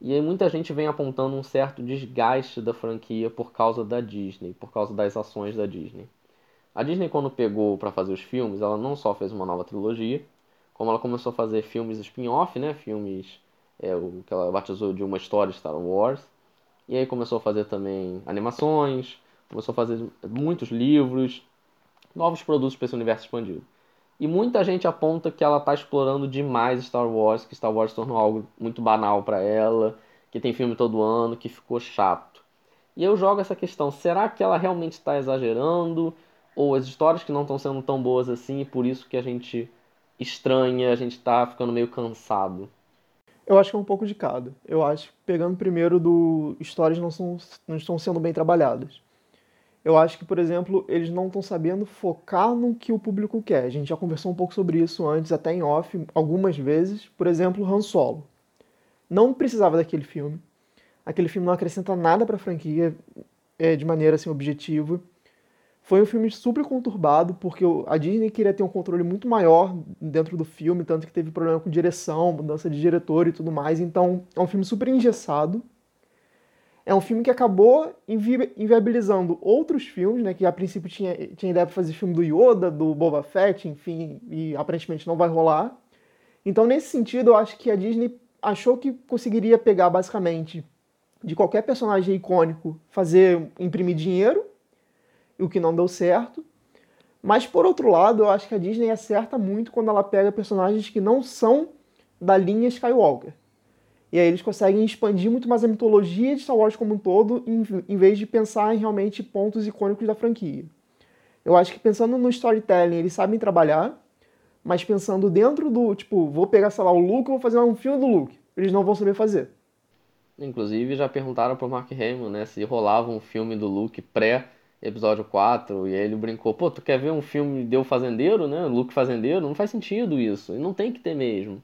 E aí muita gente vem apontando um certo desgaste da franquia por causa da Disney, por causa das ações da Disney. A Disney quando pegou para fazer os filmes, ela não só fez uma nova trilogia, como ela começou a fazer filmes spin-off, né, filmes é, o que ela batizou de uma história Star Wars. E aí começou a fazer também animações, começou a fazer muitos livros, novos produtos para esse universo expandido. E muita gente aponta que ela está explorando demais Star Wars, que Star Wars tornou algo muito banal para ela, que tem filme todo ano, que ficou chato. E eu jogo essa questão: será que ela realmente está exagerando? Ou as histórias que não estão sendo tão boas assim e por isso que a gente estranha, a gente está ficando meio cansado? Eu acho que é um pouco de cada. Eu acho, pegando primeiro do histórias não, são, não estão sendo bem trabalhadas. Eu acho que, por exemplo, eles não estão sabendo focar no que o público quer. A gente já conversou um pouco sobre isso antes, até em off, algumas vezes. Por exemplo, Han Solo. Não precisava daquele filme. Aquele filme não acrescenta nada para a franquia é, de maneira assim objetiva. Foi um filme super conturbado, porque a Disney queria ter um controle muito maior dentro do filme, tanto que teve problema com direção, mudança de diretor e tudo mais. Então, é um filme super engessado é um filme que acabou invi inviabilizando outros filmes, né? Que a princípio tinha, tinha ideia para fazer filme do Yoda, do Boba Fett, enfim, e aparentemente não vai rolar. Então, nesse sentido, eu acho que a Disney achou que conseguiria pegar basicamente de qualquer personagem icônico, fazer imprimir dinheiro, o que não deu certo. Mas por outro lado, eu acho que a Disney acerta muito quando ela pega personagens que não são da linha Skywalker. E aí eles conseguem expandir muito mais a mitologia de Star Wars como um todo, em, vez de pensar em realmente pontos icônicos da franquia. Eu acho que pensando no storytelling, eles sabem trabalhar, mas pensando dentro do, tipo, vou pegar, sei lá, o Luke vou fazer um filme do Luke. Eles não vão saber fazer. Inclusive, já perguntaram pro Mark Hamill, né, se rolava um filme do Luke pré episódio 4, e aí ele brincou, pô, tu quer ver um filme de eu fazendeiro, né, Luke fazendeiro? Não faz sentido isso, e não tem que ter mesmo.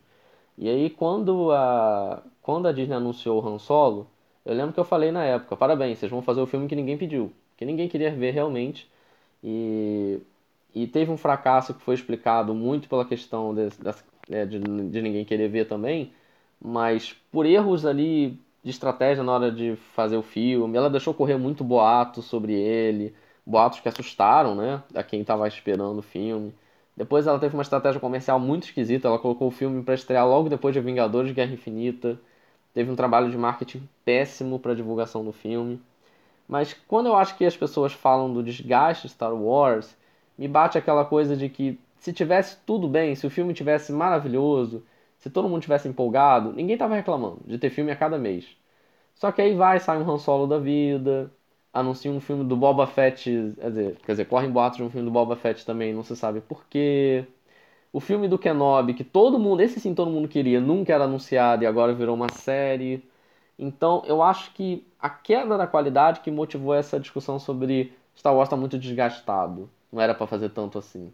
E aí, quando a, quando a Disney anunciou o Han Solo, eu lembro que eu falei na época, parabéns, vocês vão fazer o filme que ninguém pediu, que ninguém queria ver realmente. E, e teve um fracasso que foi explicado muito pela questão de, de, de, de ninguém querer ver também, mas por erros ali de estratégia na hora de fazer o filme, ela deixou correr muito boato sobre ele, boatos que assustaram, né, a quem estava esperando o filme. Depois ela teve uma estratégia comercial muito esquisita, ela colocou o filme para estrear logo depois de Vingadores Guerra Infinita. Teve um trabalho de marketing péssimo para divulgação do filme. Mas quando eu acho que as pessoas falam do desgaste Star Wars, me bate aquela coisa de que se tivesse tudo bem, se o filme tivesse maravilhoso, se todo mundo tivesse empolgado, ninguém tava reclamando de ter filme a cada mês. Só que aí vai, sai um Han Solo da vida, anuncia um filme do Boba Fett, quer dizer, quer dizer, boatos de um filme do Boba Fett também, não se sabe porquê. O filme do Kenobi, que todo mundo, esse sim todo mundo queria, nunca era anunciado e agora virou uma série. Então eu acho que a queda da qualidade que motivou essa discussão sobre Star Wars está muito desgastado. Não era para fazer tanto assim.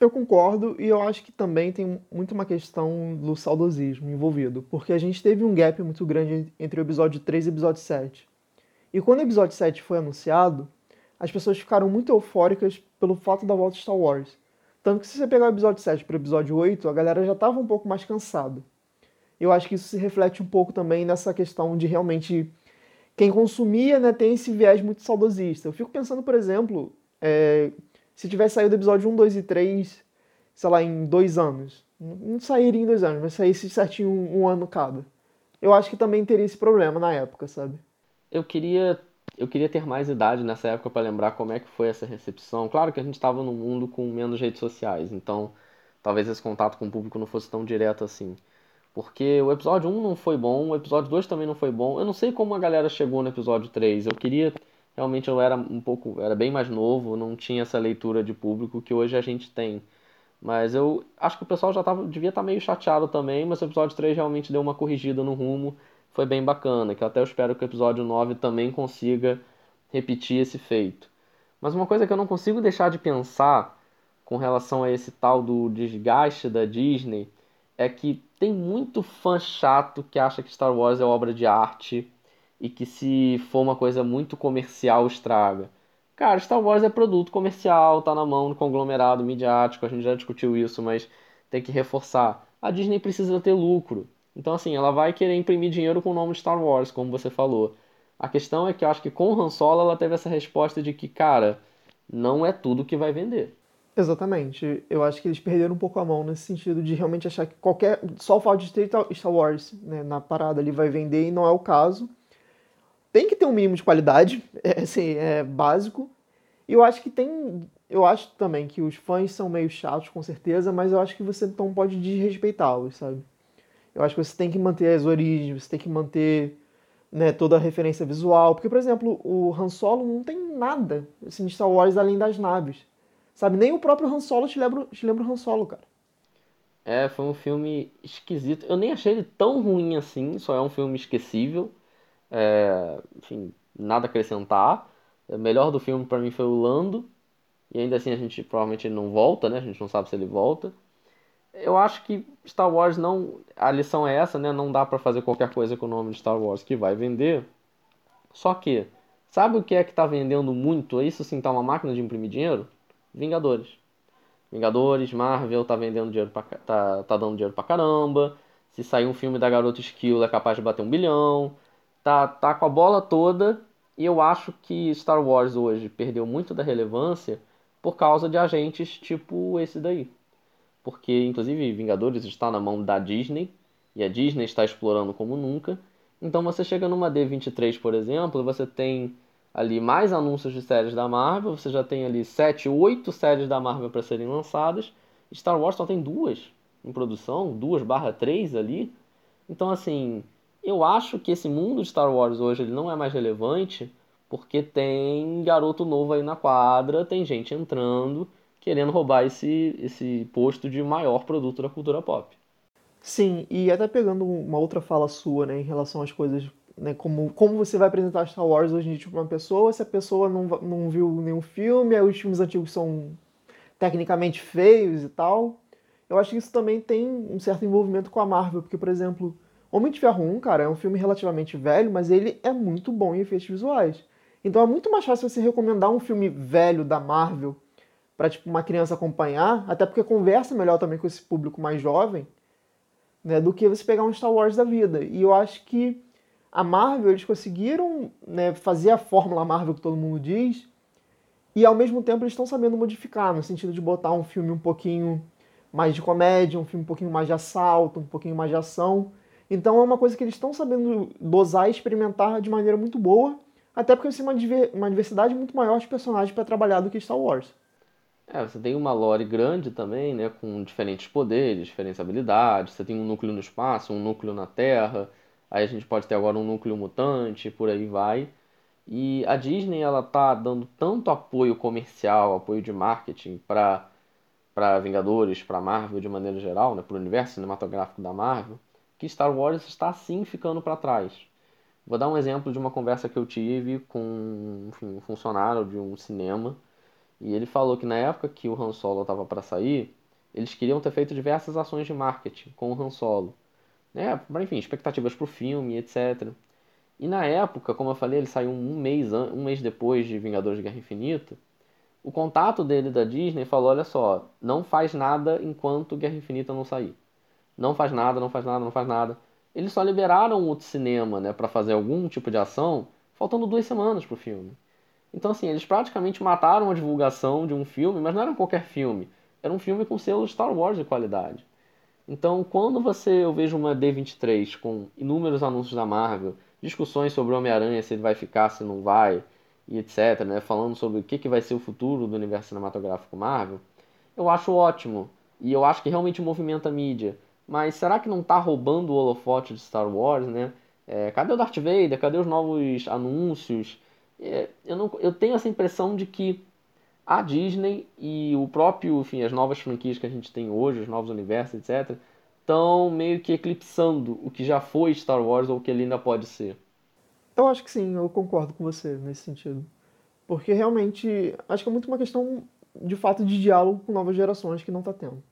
Eu concordo e eu acho que também tem muito uma questão do saudosismo envolvido, porque a gente teve um gap muito grande entre o episódio 3 e o episódio 7. E quando o episódio 7 foi anunciado, as pessoas ficaram muito eufóricas pelo fato da volta de Star Wars. Tanto que se você pegar o episódio 7 para o episódio 8, a galera já estava um pouco mais cansada. Eu acho que isso se reflete um pouco também nessa questão de realmente quem consumia né, tem esse viés muito saudosista. Eu fico pensando, por exemplo, é, se tivesse saído o episódio 1, 2 e 3, sei lá, em dois anos. Não sairia em dois anos, mas saísse certinho um, um ano cada. Eu acho que também teria esse problema na época, sabe? Eu queria eu queria ter mais idade nessa época para lembrar como é que foi essa recepção. Claro que a gente estava num mundo com menos redes sociais, então talvez esse contato com o público não fosse tão direto assim. Porque o episódio 1 não foi bom, o episódio 2 também não foi bom. Eu não sei como a galera chegou no episódio 3. Eu queria. Realmente eu era um pouco. Era bem mais novo, não tinha essa leitura de público que hoje a gente tem. Mas eu acho que o pessoal já tava, devia estar tá meio chateado também, mas o episódio 3 realmente deu uma corrigida no rumo foi bem bacana, que eu até espero que o episódio 9 também consiga repetir esse feito. Mas uma coisa que eu não consigo deixar de pensar com relação a esse tal do desgaste da Disney é que tem muito fã chato que acha que Star Wars é obra de arte e que se for uma coisa muito comercial estraga. Cara, Star Wars é produto comercial, tá na mão do conglomerado midiático, a gente já discutiu isso, mas tem que reforçar. A Disney precisa ter lucro. Então, assim, ela vai querer imprimir dinheiro com o nome de Star Wars, como você falou. A questão é que eu acho que com o Han Solo ela teve essa resposta de que, cara, não é tudo que vai vender. Exatamente. Eu acho que eles perderam um pouco a mão nesse sentido de realmente achar que qualquer. Só o fato de ter Star Wars né, na parada ali vai vender e não é o caso. Tem que ter um mínimo de qualidade, (laughs) é, assim, é básico. E eu acho que tem. Eu acho também que os fãs são meio chatos, com certeza, mas eu acho que você não pode desrespeitá-los, sabe? Eu acho que você tem que manter as origens, você tem que manter né, toda a referência visual. Porque, por exemplo, o Han Solo não tem nada assim, de Star Wars além das naves. Sabe? Nem o próprio Han Solo te lembra, te lembra o Han Solo, cara. É, foi um filme esquisito. Eu nem achei ele tão ruim assim, só é um filme esquecível. É, enfim, nada a acrescentar. O melhor do filme para mim foi o Lando. E ainda assim a gente provavelmente não volta, né? A gente não sabe se ele volta. Eu acho que Star Wars não. A lição é essa, né? Não dá para fazer qualquer coisa com o nome de Star Wars que vai vender. Só que, sabe o que é que tá vendendo muito? Isso sim tá uma máquina de imprimir dinheiro? Vingadores. Vingadores, Marvel tá vendendo dinheiro pra, tá, tá dando dinheiro pra caramba. Se sair um filme da Garota Skill é capaz de bater um bilhão. Tá, tá com a bola toda. E eu acho que Star Wars hoje perdeu muito da relevância por causa de agentes tipo esse daí. Porque, inclusive, Vingadores está na mão da Disney. E a Disney está explorando como nunca. Então você chega numa D23, por exemplo, você tem ali mais anúncios de séries da Marvel, você já tem ali 7, 8 séries da Marvel para serem lançadas. Star Wars só tem duas em produção, duas barra três ali. Então assim, eu acho que esse mundo de Star Wars hoje ele não é mais relevante porque tem garoto novo aí na quadra, tem gente entrando querendo roubar esse, esse posto de maior produto da cultura pop. Sim, e até pegando uma outra fala sua, né, em relação às coisas né, como, como você vai apresentar Star Wars hoje em dia para uma pessoa, se a pessoa não, não viu nenhum filme, aí os filmes antigos são tecnicamente feios e tal. Eu acho que isso também tem um certo envolvimento com a Marvel, porque, por exemplo, Homem de Ferro 1, cara, é um filme relativamente velho, mas ele é muito bom em efeitos visuais. Então é muito mais fácil você recomendar um filme velho da Marvel para tipo uma criança acompanhar, até porque conversa melhor também com esse público mais jovem, né, do que você pegar um Star Wars da vida. E eu acho que a Marvel, eles conseguiram né, fazer a fórmula Marvel que todo mundo diz, e ao mesmo tempo eles estão sabendo modificar, no sentido de botar um filme um pouquinho mais de comédia, um filme um pouquinho mais de assalto, um pouquinho mais de ação. Então é uma coisa que eles estão sabendo dosar e experimentar de maneira muito boa, até porque você tem uma diversidade muito maior de personagens para trabalhar do que Star Wars. É, você tem uma lore grande também, né, com diferentes poderes, diferentes habilidades, você tem um núcleo no espaço, um núcleo na Terra, Aí a gente pode ter agora um núcleo mutante, por aí vai. E a Disney ela tá dando tanto apoio comercial, apoio de marketing para para Vingadores, para Marvel de maneira geral, né, para o universo cinematográfico da Marvel, que Star Wars está sim ficando para trás. Vou dar um exemplo de uma conversa que eu tive com enfim, um funcionário de um cinema, e ele falou que na época que o Han Solo estava para sair, eles queriam ter feito diversas ações de marketing com o Han Solo né? Enfim, expectativas para o filme, etc. E na época, como eu falei, ele saiu um mês, um mês depois de Vingadores de Guerra Infinita. O contato dele da Disney falou: olha só, não faz nada enquanto Guerra Infinita não sair. Não faz nada, não faz nada, não faz nada. Eles só liberaram o cinema né, para fazer algum tipo de ação, faltando duas semanas para o filme. Então, assim, eles praticamente mataram a divulgação de um filme, mas não era qualquer filme. Era um filme com selo Star Wars de qualidade. Então, quando você eu vejo uma D23 com inúmeros anúncios da Marvel, discussões sobre o Homem-Aranha, se ele vai ficar, se não vai, e etc, né, falando sobre o que, que vai ser o futuro do universo cinematográfico Marvel, eu acho ótimo. E eu acho que realmente movimenta a mídia. Mas será que não está roubando o holofote de Star Wars, né? É, cadê o Darth Vader? Cadê os novos anúncios? É, eu, não, eu tenho essa impressão de que a Disney e o próprio, enfim, as novas franquias que a gente tem hoje, os novos universos, etc., estão meio que eclipsando o que já foi Star Wars ou o que ele ainda pode ser. Eu acho que sim, eu concordo com você nesse sentido. Porque realmente, acho que é muito uma questão de fato de diálogo com novas gerações que não está tendo.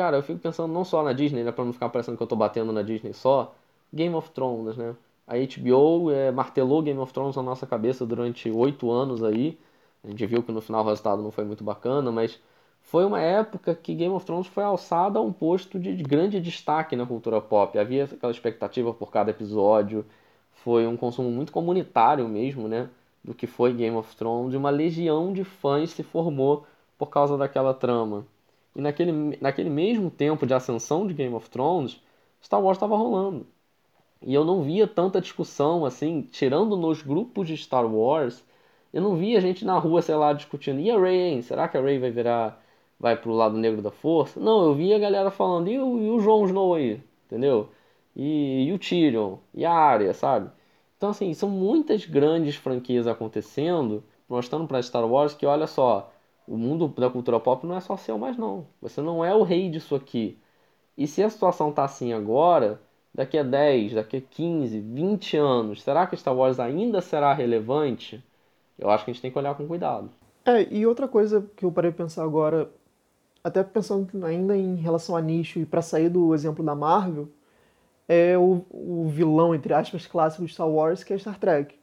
Cara, eu fico pensando não só na Disney, né, pra não ficar parecendo que eu tô batendo na Disney só, Game of Thrones, né? A HBO é, martelou Game of Thrones na nossa cabeça durante oito anos aí, a gente viu que no final o resultado não foi muito bacana, mas foi uma época que Game of Thrones foi alçada a um posto de grande destaque na cultura pop. Havia aquela expectativa por cada episódio, foi um consumo muito comunitário mesmo, né? Do que foi Game of Thrones, uma legião de fãs se formou por causa daquela trama. E naquele, naquele mesmo tempo de ascensão de Game of Thrones, Star Wars estava rolando. E eu não via tanta discussão assim, tirando nos grupos de Star Wars, eu não via gente na rua, sei lá, discutindo, e a Rey, hein? Será que a Rey vai virar, vai pro lado negro da força? Não, eu via a galera falando, e o, e o Jon Snow aí, entendeu? E, e o Tyrion, e a Arya, sabe? Então, assim, são muitas grandes franquias acontecendo, mostrando para Star Wars que, olha só, o mundo da cultura pop não é só seu mais não. Você não é o rei disso aqui. E se a situação tá assim agora, daqui a 10, daqui a 15, 20 anos, será que Star Wars ainda será relevante? Eu acho que a gente tem que olhar com cuidado. É, e outra coisa que eu parei de pensar agora, até pensando ainda em relação a nicho e para sair do exemplo da Marvel, é o, o vilão, entre aspas, clássico de Star Wars, que é Star Trek.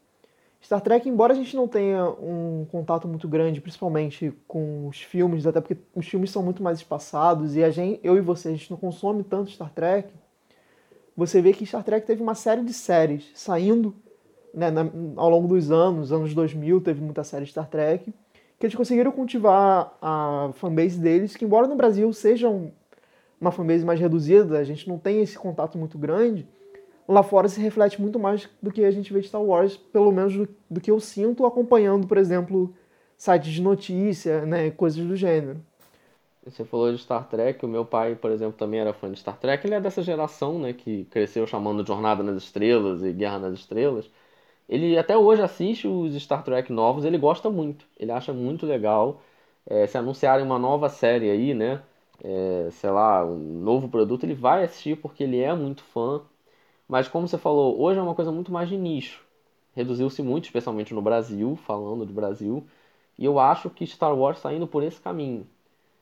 Star Trek, embora a gente não tenha um contato muito grande, principalmente com os filmes, até porque os filmes são muito mais espaçados e a gente, eu e você, a gente não consome tanto Star Trek, você vê que Star Trek teve uma série de séries saindo né, na, ao longo dos anos, anos 2000 teve muita série Star Trek, que eles conseguiram cultivar a fanbase deles, que embora no Brasil sejam uma fanbase mais reduzida, a gente não tem esse contato muito grande, lá fora se reflete muito mais do que a gente vê de Star Wars, pelo menos do, do que eu sinto acompanhando, por exemplo, sites de notícia, né, coisas do gênero. Você falou de Star Trek, o meu pai, por exemplo, também era fã de Star Trek. Ele é dessa geração, né, que cresceu chamando Jornada nas Estrelas e Guerra nas Estrelas. Ele até hoje assiste os Star Trek novos, ele gosta muito, ele acha muito legal. É, se anunciarem uma nova série aí, né, é, sei lá, um novo produto, ele vai assistir porque ele é muito fã. Mas como você falou, hoje é uma coisa muito mais de nicho. Reduziu-se muito, especialmente no Brasil, falando de Brasil. E eu acho que Star Wars está indo por esse caminho.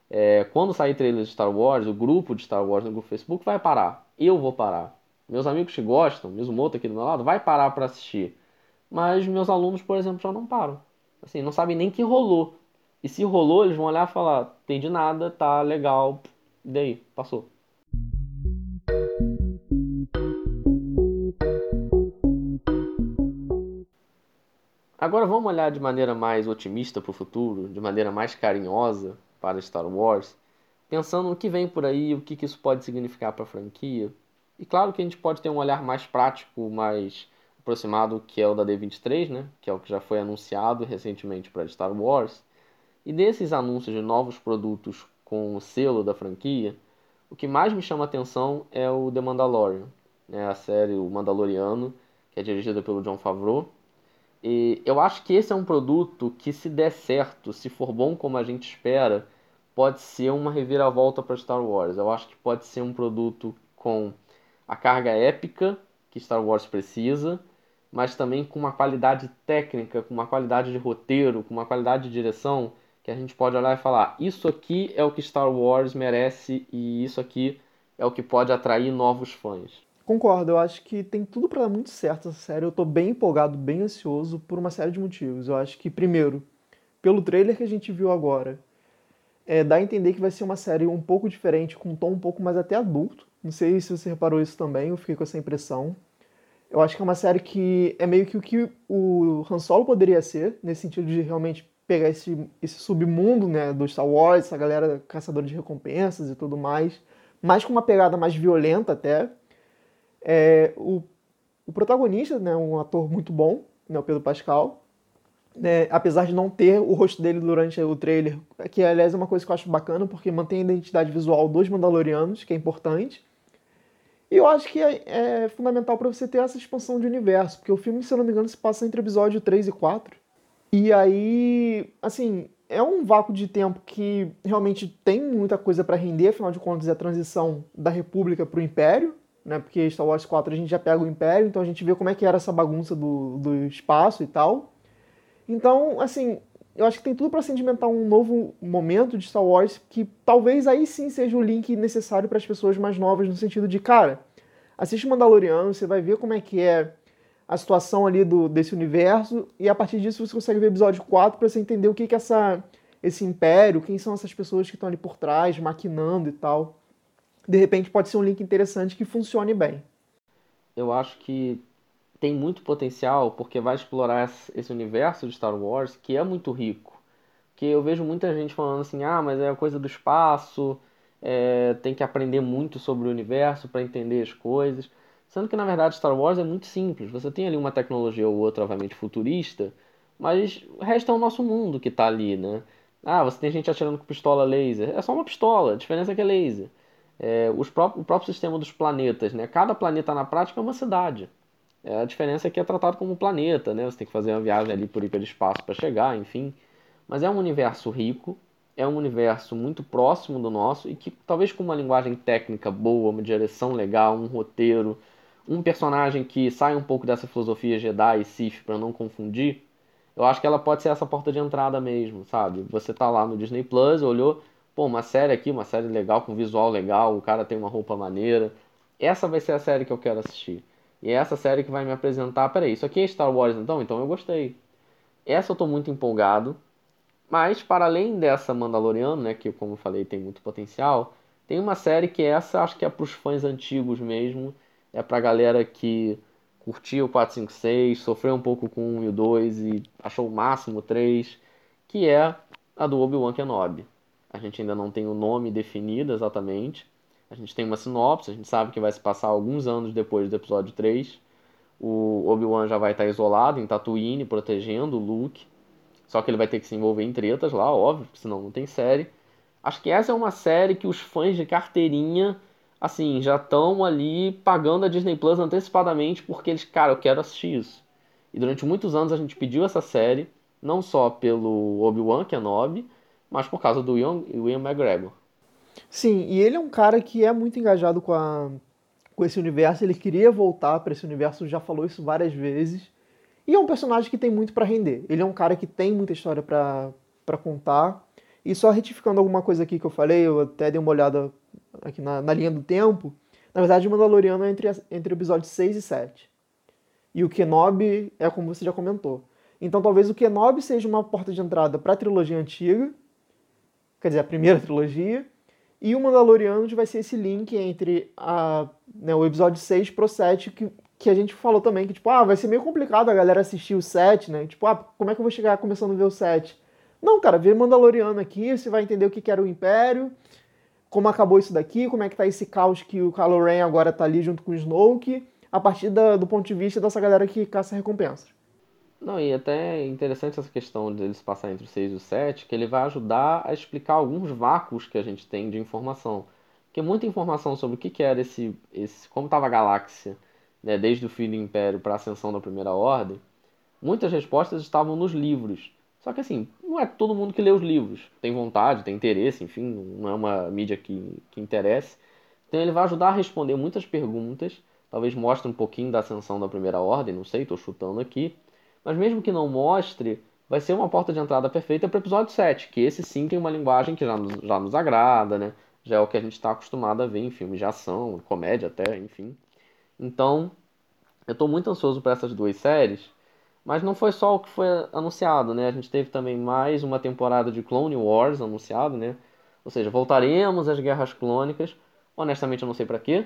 É, quando sair trailer de Star Wars, o grupo de Star Wars no grupo Facebook vai parar. Eu vou parar. Meus amigos que gostam, mesmo outro aqui do meu lado, vai parar para assistir. Mas meus alunos, por exemplo, já não param. Assim, não sabem nem que rolou. E se rolou, eles vão olhar e falar: tem de nada, tá legal, e daí, passou. Agora vamos olhar de maneira mais otimista para o futuro, de maneira mais carinhosa para Star Wars, pensando no que vem por aí, o que, que isso pode significar para a franquia. E claro que a gente pode ter um olhar mais prático, mais aproximado, que é o da D23, né? que é o que já foi anunciado recentemente para Star Wars. E desses anúncios de novos produtos com o selo da franquia, o que mais me chama atenção é o The Mandalorian, né? a série O Mandaloriano, que é dirigida pelo John Favreau. E eu acho que esse é um produto que, se der certo, se for bom como a gente espera, pode ser uma reviravolta para Star Wars. Eu acho que pode ser um produto com a carga épica que Star Wars precisa, mas também com uma qualidade técnica, com uma qualidade de roteiro, com uma qualidade de direção que a gente pode olhar e falar: isso aqui é o que Star Wars merece e isso aqui é o que pode atrair novos fãs. Concordo, eu acho que tem tudo para dar muito certo essa série. Eu tô bem empolgado, bem ansioso por uma série de motivos. Eu acho que, primeiro, pelo trailer que a gente viu agora, é, dá a entender que vai ser uma série um pouco diferente, com um tom um pouco mais até adulto. Não sei se você reparou isso também, eu fiquei com essa impressão. Eu acho que é uma série que é meio que o que o Han Solo poderia ser, nesse sentido de realmente pegar esse, esse submundo né, do Star Wars, essa galera caçadora de recompensas e tudo mais, mas com uma pegada mais violenta até. É, o, o protagonista, né, um ator muito bom, né, o Pedro Pascal, né, apesar de não ter o rosto dele durante o trailer, que aliás é uma coisa que eu acho bacana, porque mantém a identidade visual dos Mandalorianos, que é importante. E eu acho que é, é fundamental para você ter essa expansão de universo, porque o filme, se eu não me engano, se passa entre episódio 3 e 4. E aí, assim, é um vácuo de tempo que realmente tem muita coisa para render, afinal de contas é a transição da República para o Império, né? Porque Star Wars 4 a gente já pega o Império, então a gente vê como é que era essa bagunça do, do espaço e tal. Então, assim, eu acho que tem tudo para sedimentar um novo momento de Star Wars que talvez aí sim seja o link necessário para as pessoas mais novas, no sentido de, cara, assiste Mandaloriano, você vai ver como é que é a situação ali do, desse universo, e a partir disso você consegue ver o episódio 4 para você entender o que, que essa, esse império, quem são essas pessoas que estão ali por trás, maquinando e tal. De repente pode ser um link interessante que funcione bem. Eu acho que tem muito potencial porque vai explorar esse universo de Star Wars que é muito rico. Que eu vejo muita gente falando assim, ah, mas é coisa do espaço, é, tem que aprender muito sobre o universo para entender as coisas. Sendo que na verdade Star Wars é muito simples. Você tem ali uma tecnologia ou outra, obviamente, futurista, mas o resto é o nosso mundo que está ali, né? Ah, você tem gente atirando com pistola laser. É só uma pistola, a diferença é que é laser. É, os próprios, o próprio sistema dos planetas, né? Cada planeta na prática é uma cidade. É, a diferença é que é tratado como planeta, né? Você tem que fazer uma viagem ali por hiperespaço para chegar, enfim. Mas é um universo rico, é um universo muito próximo do nosso e que talvez com uma linguagem técnica boa, uma direção legal, um roteiro, um personagem que sai um pouco dessa filosofia Jedi e Sith para não confundir, eu acho que ela pode ser essa porta de entrada mesmo, sabe? Você tá lá no Disney Plus, olhou, pô, uma série aqui, uma série legal, com visual legal, o cara tem uma roupa maneira. Essa vai ser a série que eu quero assistir. E é essa série que vai me apresentar, peraí, isso aqui é Star Wars então? Então eu gostei. Essa eu tô muito empolgado. Mas, para além dessa Mandaloriano, né, que como eu falei tem muito potencial, tem uma série que essa acho que é pros fãs antigos mesmo, é pra galera que curtiu o 456, sofreu um pouco com o 1 e o 2 e achou o máximo o 3, que é a do Obi-Wan Kenobi. A gente ainda não tem o nome definido exatamente. A gente tem uma sinopse, a gente sabe que vai se passar alguns anos depois do episódio 3. O Obi-Wan já vai estar isolado em Tatooine, protegendo o Luke. Só que ele vai ter que se envolver em tretas lá, óbvio, senão não tem série. Acho que essa é uma série que os fãs de carteirinha assim, já estão ali pagando a Disney Plus antecipadamente porque eles, cara, eu quero assistir isso. E durante muitos anos a gente pediu essa série, não só pelo Obi-Wan Kenobi, mas por causa do Ian, Ian McGregor. Sim, e ele é um cara que é muito engajado com, a, com esse universo, ele queria voltar para esse universo, já falou isso várias vezes. E é um personagem que tem muito para render. Ele é um cara que tem muita história para contar. E só retificando alguma coisa aqui que eu falei, eu até dei uma olhada aqui na, na linha do tempo. Na verdade, o Mandaloriano é entre, entre o episódio 6 e 7. E o Kenobi é como você já comentou. Então talvez o Kenobi seja uma porta de entrada para a trilogia antiga, quer dizer, a primeira trilogia, e o Mandaloriano vai ser esse link entre a, né, o episódio 6 pro 7, que, que a gente falou também, que tipo, ah, vai ser meio complicado a galera assistir o 7, né? Tipo, ah, como é que eu vou chegar começando a ver o 7? Não, cara, vê Mandaloriano aqui, você vai entender o que era o Império, como acabou isso daqui, como é que tá esse caos que o Kylo Ren agora tá ali junto com o Snoke, a partir da, do ponto de vista dessa galera que caça recompensas. Não, e até é interessante essa questão de eles passar entre o 6 e o 7, que ele vai ajudar a explicar alguns vácuos que a gente tem de informação. Porque muita informação sobre o que, que era esse, esse como estava a galáxia, né, desde o fim do Império para a ascensão da Primeira Ordem, muitas respostas estavam nos livros. Só que assim, não é todo mundo que lê os livros. Tem vontade, tem interesse, enfim, não é uma mídia que, que interesse. Então ele vai ajudar a responder muitas perguntas, talvez mostre um pouquinho da ascensão da primeira ordem, não sei, estou chutando aqui. Mas mesmo que não mostre, vai ser uma porta de entrada perfeita para o episódio 7, que esse sim tem uma linguagem que já nos, já nos agrada, né? Já é o que a gente está acostumado a ver em filmes de ação, comédia até, enfim. Então, eu estou muito ansioso para essas duas séries. Mas não foi só o que foi anunciado, né? A gente teve também mais uma temporada de Clone Wars anunciado, né? Ou seja, voltaremos às guerras clônicas. Honestamente, eu não sei para quê,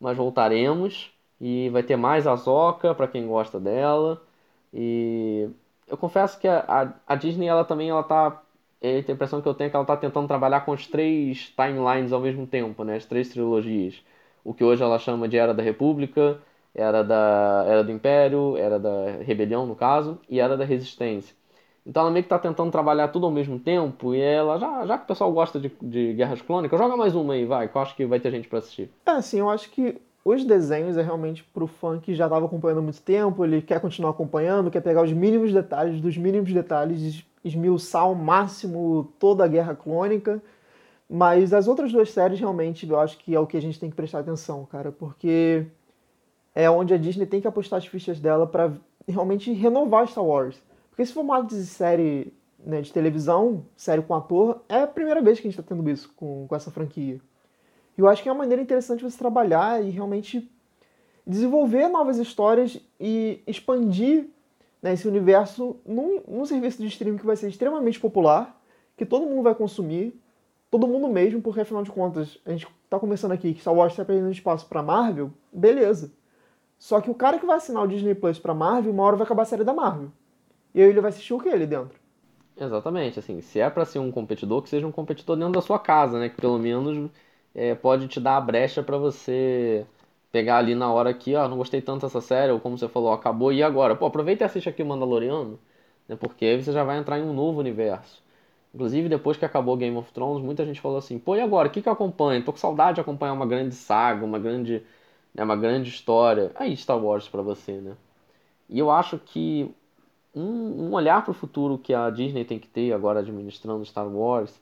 mas voltaremos e vai ter mais Ahsoka para quem gosta dela. E eu confesso que a, a, Disney ela também ela tá a impressão que eu tenho é que ela está tentando trabalhar com as três timelines ao mesmo tempo, né? As três trilogias. O que hoje ela chama de Era da República, era, da, era do Império, era da Rebelião, no caso, e era da Resistência. Então ela meio que está tentando trabalhar tudo ao mesmo tempo, e ela, já, já que o pessoal gosta de, de Guerras Clônicas, joga mais uma aí, vai, que eu acho que vai ter gente para assistir. É, assim, eu acho que os desenhos é realmente pro fã que já estava acompanhando há muito tempo, ele quer continuar acompanhando, quer pegar os mínimos detalhes dos mínimos detalhes, esmiuçar ao máximo toda a Guerra Clônica. Mas as outras duas séries realmente eu acho que é o que a gente tem que prestar atenção, cara, porque é onde a Disney tem que apostar as fichas dela para realmente renovar Star Wars. Porque esse formato de série né, de televisão, série com ator, é a primeira vez que a gente está tendo isso com, com essa franquia. E eu acho que é uma maneira interessante você trabalhar e realmente desenvolver novas histórias e expandir né, esse universo num, num serviço de streaming que vai ser extremamente popular, que todo mundo vai consumir, todo mundo mesmo, porque afinal de contas, a gente tá conversando aqui que Star Wars tá perdendo espaço para Marvel, beleza. Só que o cara que vai assinar o Disney Plus pra Marvel, uma hora vai acabar a série da Marvel. E aí ele vai assistir o que ali dentro? Exatamente, assim, se é para ser um competidor, que seja um competidor dentro da sua casa, né? Que pelo menos é, pode te dar a brecha para você pegar ali na hora que, ó, não gostei tanto dessa série, ou como você falou, acabou, e agora? Pô, aproveita e assiste aqui o Mandaloriano, né? Porque você já vai entrar em um novo universo. Inclusive, depois que acabou Game of Thrones, muita gente falou assim, pô, e agora? O que que eu acompanho? Tô com saudade de acompanhar uma grande saga, uma grande, né, uma grande história. Aí, Star Wars para você, né? E eu acho que um, um olhar para o futuro que a Disney tem que ter agora administrando Star Wars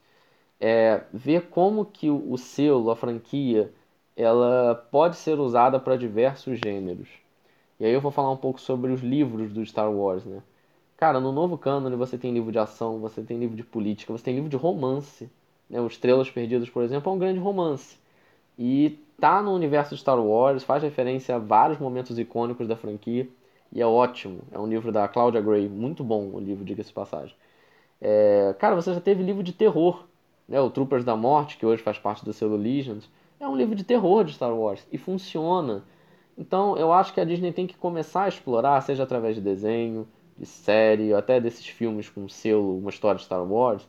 é ver como que o, o selo, a franquia, ela pode ser usada para diversos gêneros. E aí eu vou falar um pouco sobre os livros do Star Wars, né? Cara, no novo cânone você tem livro de ação, você tem livro de política, você tem livro de romance. Né? Os Estrelas Perdidas, por exemplo, é um grande romance. E tá no universo Star Wars, faz referência a vários momentos icônicos da franquia. E é ótimo. É um livro da Claudia Gray, muito bom o livro, diga-se passagem. É, cara, você já teve livro de terror, né? O Troopers da Morte, que hoje faz parte do selo Legions, é um livro de terror de Star Wars e funciona. Então, eu acho que a Disney tem que começar a explorar, seja através de desenho, de série, até desses filmes com selo, uma história de Star Wars,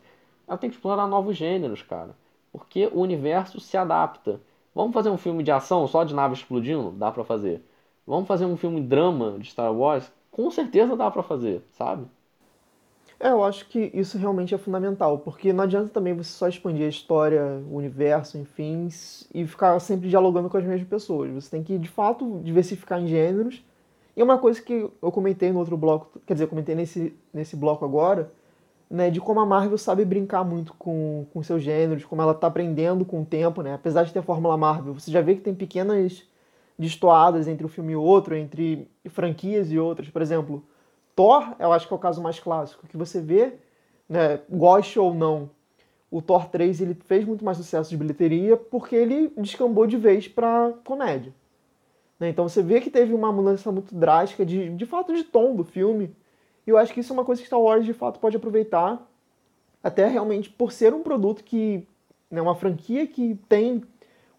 ela tem que explorar novos gêneros, cara. Porque o universo se adapta. Vamos fazer um filme de ação só de nave explodindo? Dá pra fazer. Vamos fazer um filme drama de Star Wars? Com certeza dá para fazer, sabe? É, eu acho que isso realmente é fundamental, porque não adianta também você só expandir a história, o universo, enfim, e ficar sempre dialogando com as mesmas pessoas. Você tem que, de fato, diversificar em gêneros. E é uma coisa que eu comentei no outro bloco, quer dizer, eu comentei nesse, nesse bloco agora, né, de como a Marvel sabe brincar muito com, com seus gêneros, como ela está aprendendo com o tempo, né? Apesar de ter a Fórmula Marvel, você já vê que tem pequenas destoadas entre um filme e outro, entre franquias e outras. Por exemplo, Thor, eu acho que é o caso mais clássico, que você vê, né, goste ou não, o Thor 3 ele fez muito mais sucesso de bilheteria porque ele descambou de vez para comédia. Né? Então você vê que teve uma mudança muito drástica de, de fato de tom do filme. E eu acho que isso é uma coisa que Star Wars de fato pode aproveitar, até realmente por ser um produto que, né, uma franquia que tem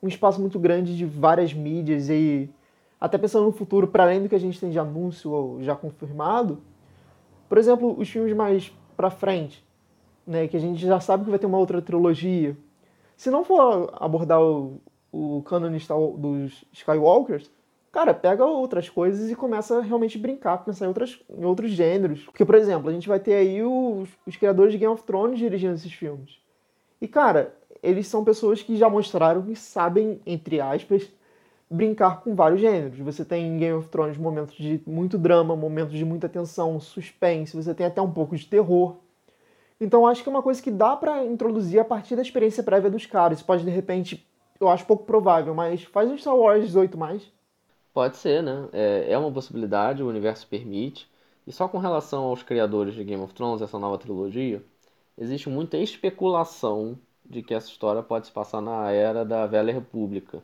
um espaço muito grande de várias mídias e até pensando no futuro, para além do que a gente tem de anúncio ou já confirmado, por exemplo, os filmes mais para frente, né, que a gente já sabe que vai ter uma outra trilogia. Se não for abordar o, o canon dos Skywalkers, cara, pega outras coisas e começa a realmente brincar, pensar em, outras, em outros gêneros. Porque, por exemplo, a gente vai ter aí os, os criadores de Game of Thrones dirigindo esses filmes. E, cara, eles são pessoas que já mostraram que sabem, entre aspas, brincar com vários gêneros. Você tem em Game of Thrones momentos de muito drama, momentos de muita tensão, suspense, você tem até um pouco de terror. Então acho que é uma coisa que dá para introduzir a partir da experiência prévia dos caras. Isso pode de repente, eu acho pouco provável, mas faz um Star Wars 18 mais. Pode ser, né? É, é uma possibilidade, o universo permite. E só com relação aos criadores de Game of Thrones, essa nova trilogia, existe muita especulação de que essa história pode se passar na era da Velha República.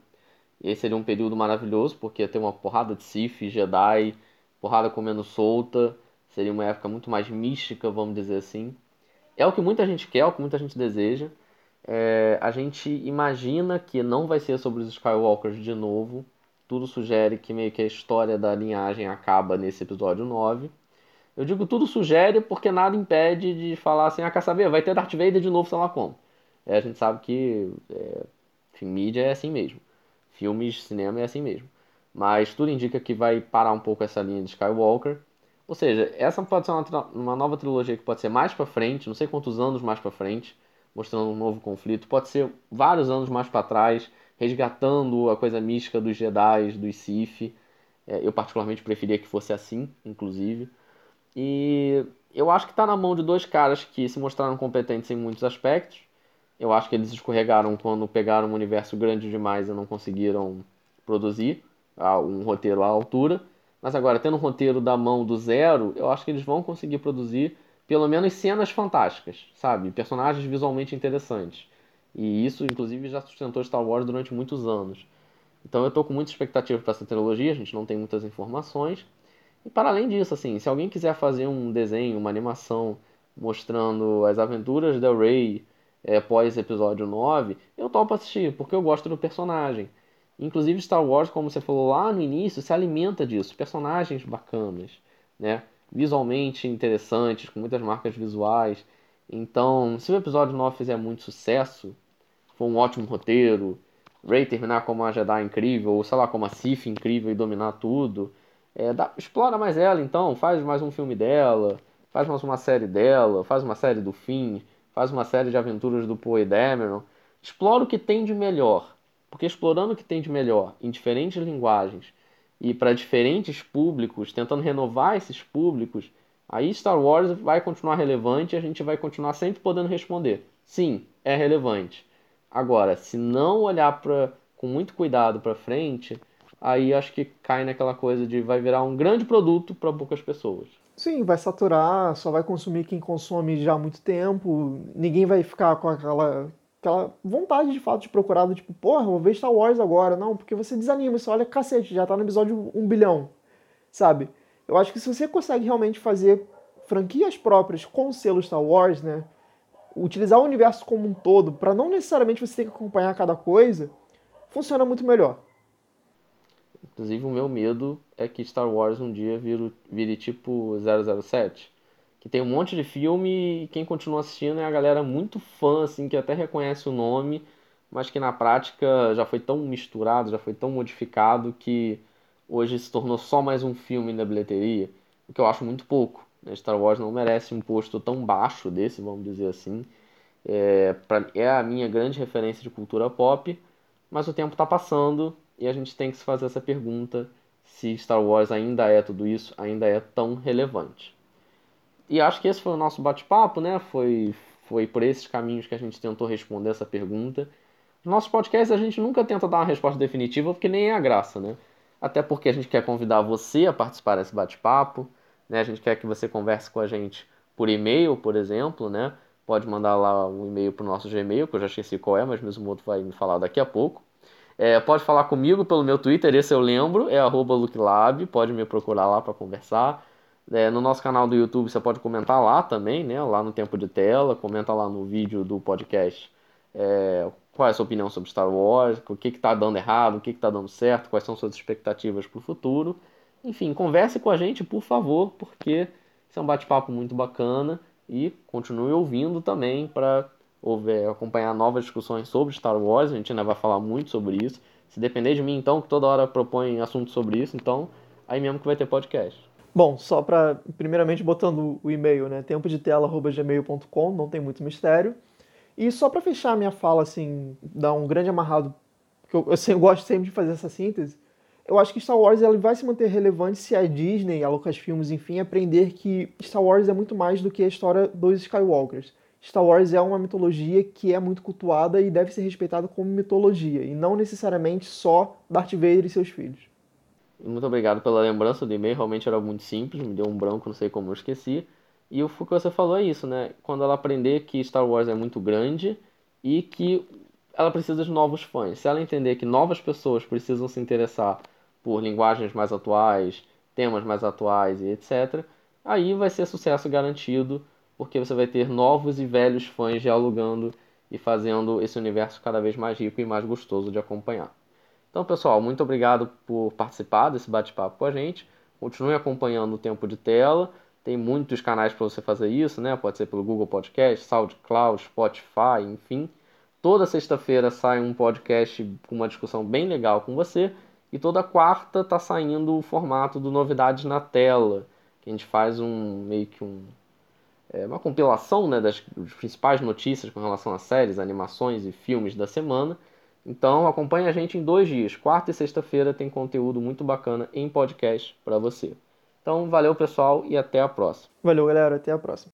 E esse seria um período maravilhoso, porque ia ter uma porrada de Sith, Jedi, porrada comendo solta, seria uma época muito mais mística, vamos dizer assim. É o que muita gente quer, é o que muita gente deseja. É, a gente imagina que não vai ser sobre os Skywalkers de novo. Tudo sugere que meio que a história da linhagem acaba nesse episódio 9. Eu digo tudo sugere porque nada impede de falar assim, ah, quer saber? Vai ter Darth Vader de novo, sei lá como. É, a gente sabe que é, enfim, mídia é assim mesmo. Filmes, cinema é assim mesmo. Mas tudo indica que vai parar um pouco essa linha de Skywalker. Ou seja, essa pode ser uma, uma nova trilogia que pode ser mais para frente, não sei quantos anos mais para frente, mostrando um novo conflito. Pode ser vários anos mais para trás, resgatando a coisa mística dos Jedi, dos Sith. É, eu particularmente preferia que fosse assim, inclusive. E eu acho que está na mão de dois caras que se mostraram competentes em muitos aspectos eu acho que eles escorregaram quando pegaram um universo grande demais e não conseguiram produzir um roteiro à altura. Mas agora, tendo um roteiro da mão do zero, eu acho que eles vão conseguir produzir pelo menos cenas fantásticas, sabe? Personagens visualmente interessantes. E isso, inclusive, já sustentou Star Wars durante muitos anos. Então eu estou com muita expectativa para essa trilogia, a gente não tem muitas informações. E para além disso, assim, se alguém quiser fazer um desenho, uma animação mostrando as aventuras da Rey é, pós episódio 9, eu topo assistir, porque eu gosto do personagem. Inclusive Star Wars, como você falou lá no início, se alimenta disso, personagens bacanas, né? Visualmente interessantes, com muitas marcas visuais. Então, se o episódio 9 fizer muito sucesso, for um ótimo roteiro, Rey terminar como uma Jedi incrível, ou sei lá, como a Sif incrível e dominar tudo, é, dá, explora mais ela então, faz mais um filme dela, faz mais uma série dela, faz uma série do Finn, faz uma série de aventuras do Poe Dameron. Explora o que tem de melhor, porque explorando o que tem de melhor em diferentes linguagens e para diferentes públicos, tentando renovar esses públicos, aí Star Wars vai continuar relevante e a gente vai continuar sempre podendo responder. Sim, é relevante. Agora, se não olhar pra, com muito cuidado para frente, aí acho que cai naquela coisa de vai virar um grande produto para poucas pessoas. Sim, vai saturar, só vai consumir quem consome já há muito tempo, ninguém vai ficar com aquela, aquela vontade de fato de procurar, do tipo, porra, vou ver Star Wars agora. Não, porque você desanima, você olha, cacete, já tá no episódio 1 bilhão, sabe? Eu acho que se você consegue realmente fazer franquias próprias com o selo Star Wars, né? Utilizar o universo como um todo, para não necessariamente você ter que acompanhar cada coisa, funciona muito melhor. Inclusive, o meu medo é que Star Wars um dia vire, vire tipo 007. Que tem um monte de filme e quem continua assistindo é a galera muito fã, assim, que até reconhece o nome, mas que na prática já foi tão misturado, já foi tão modificado que hoje se tornou só mais um filme na bilheteria, o que eu acho muito pouco. Né? Star Wars não merece um posto tão baixo desse, vamos dizer assim. É, pra, é a minha grande referência de cultura pop, mas o tempo está passando e a gente tem que se fazer essa pergunta se Star Wars ainda é tudo isso, ainda é tão relevante. E acho que esse foi o nosso bate-papo, né? Foi, foi por esses caminhos que a gente tentou responder essa pergunta. Nos nossos podcasts a gente nunca tenta dar uma resposta definitiva, porque nem é a graça, né? Até porque a gente quer convidar você a participar desse bate-papo, né? A gente quer que você converse com a gente por e-mail, por exemplo, né? Pode mandar lá um e-mail para o nosso Gmail, que eu já esqueci qual é, mas mesmo outro vai me falar daqui a pouco. É, pode falar comigo pelo meu Twitter, esse eu lembro, é @looklab, pode me procurar lá para conversar. É, no nosso canal do YouTube você pode comentar lá também, né? Lá no tempo de tela, comenta lá no vídeo do podcast é, qual é a sua opinião sobre Star Wars, o que está dando errado, o que está dando certo, quais são suas expectativas para o futuro. Enfim, converse com a gente, por favor, porque isso é um bate-papo muito bacana e continue ouvindo também para houver, acompanhar novas discussões sobre Star Wars, a gente ainda vai falar muito sobre isso. Se depender de mim, então, que toda hora propõe assuntos sobre isso, então aí mesmo que vai ter podcast. Bom, só para, primeiramente, botando o e-mail, né? Tempo de tela.gmail.com, não tem muito mistério. E só para fechar a minha fala, assim, dar um grande amarrado, que eu, eu, eu gosto sempre de fazer essa síntese, eu acho que Star Wars ela vai se manter relevante se a Disney, a Lucasfilmes, enfim, aprender que Star Wars é muito mais do que a história dos Skywalkers. Star Wars é uma mitologia que é muito cultuada e deve ser respeitada como mitologia, e não necessariamente só Darth Vader e seus filhos. Muito obrigado pela lembrança do e-mail, realmente era muito simples, me deu um branco, não sei como eu esqueci. E o que você falou é isso, né? Quando ela aprender que Star Wars é muito grande e que ela precisa de novos fãs. Se ela entender que novas pessoas precisam se interessar por linguagens mais atuais, temas mais atuais e etc., aí vai ser sucesso garantido porque você vai ter novos e velhos fãs dialogando e fazendo esse universo cada vez mais rico e mais gostoso de acompanhar. Então, pessoal, muito obrigado por participar desse bate-papo com a gente. Continue acompanhando o tempo de tela. Tem muitos canais para você fazer isso, né? Pode ser pelo Google Podcast, SoundCloud, Spotify, enfim. Toda sexta-feira sai um podcast com uma discussão bem legal com você. E toda quarta está saindo o formato do Novidades na Tela, que a gente faz um meio que um é uma compilação né, das, principais notícias com relação a séries, animações e filmes da semana. Então acompanhe a gente em dois dias. Quarta e sexta-feira tem conteúdo muito bacana em podcast para você. Então valeu pessoal e até a próxima. Valeu galera, até a próxima.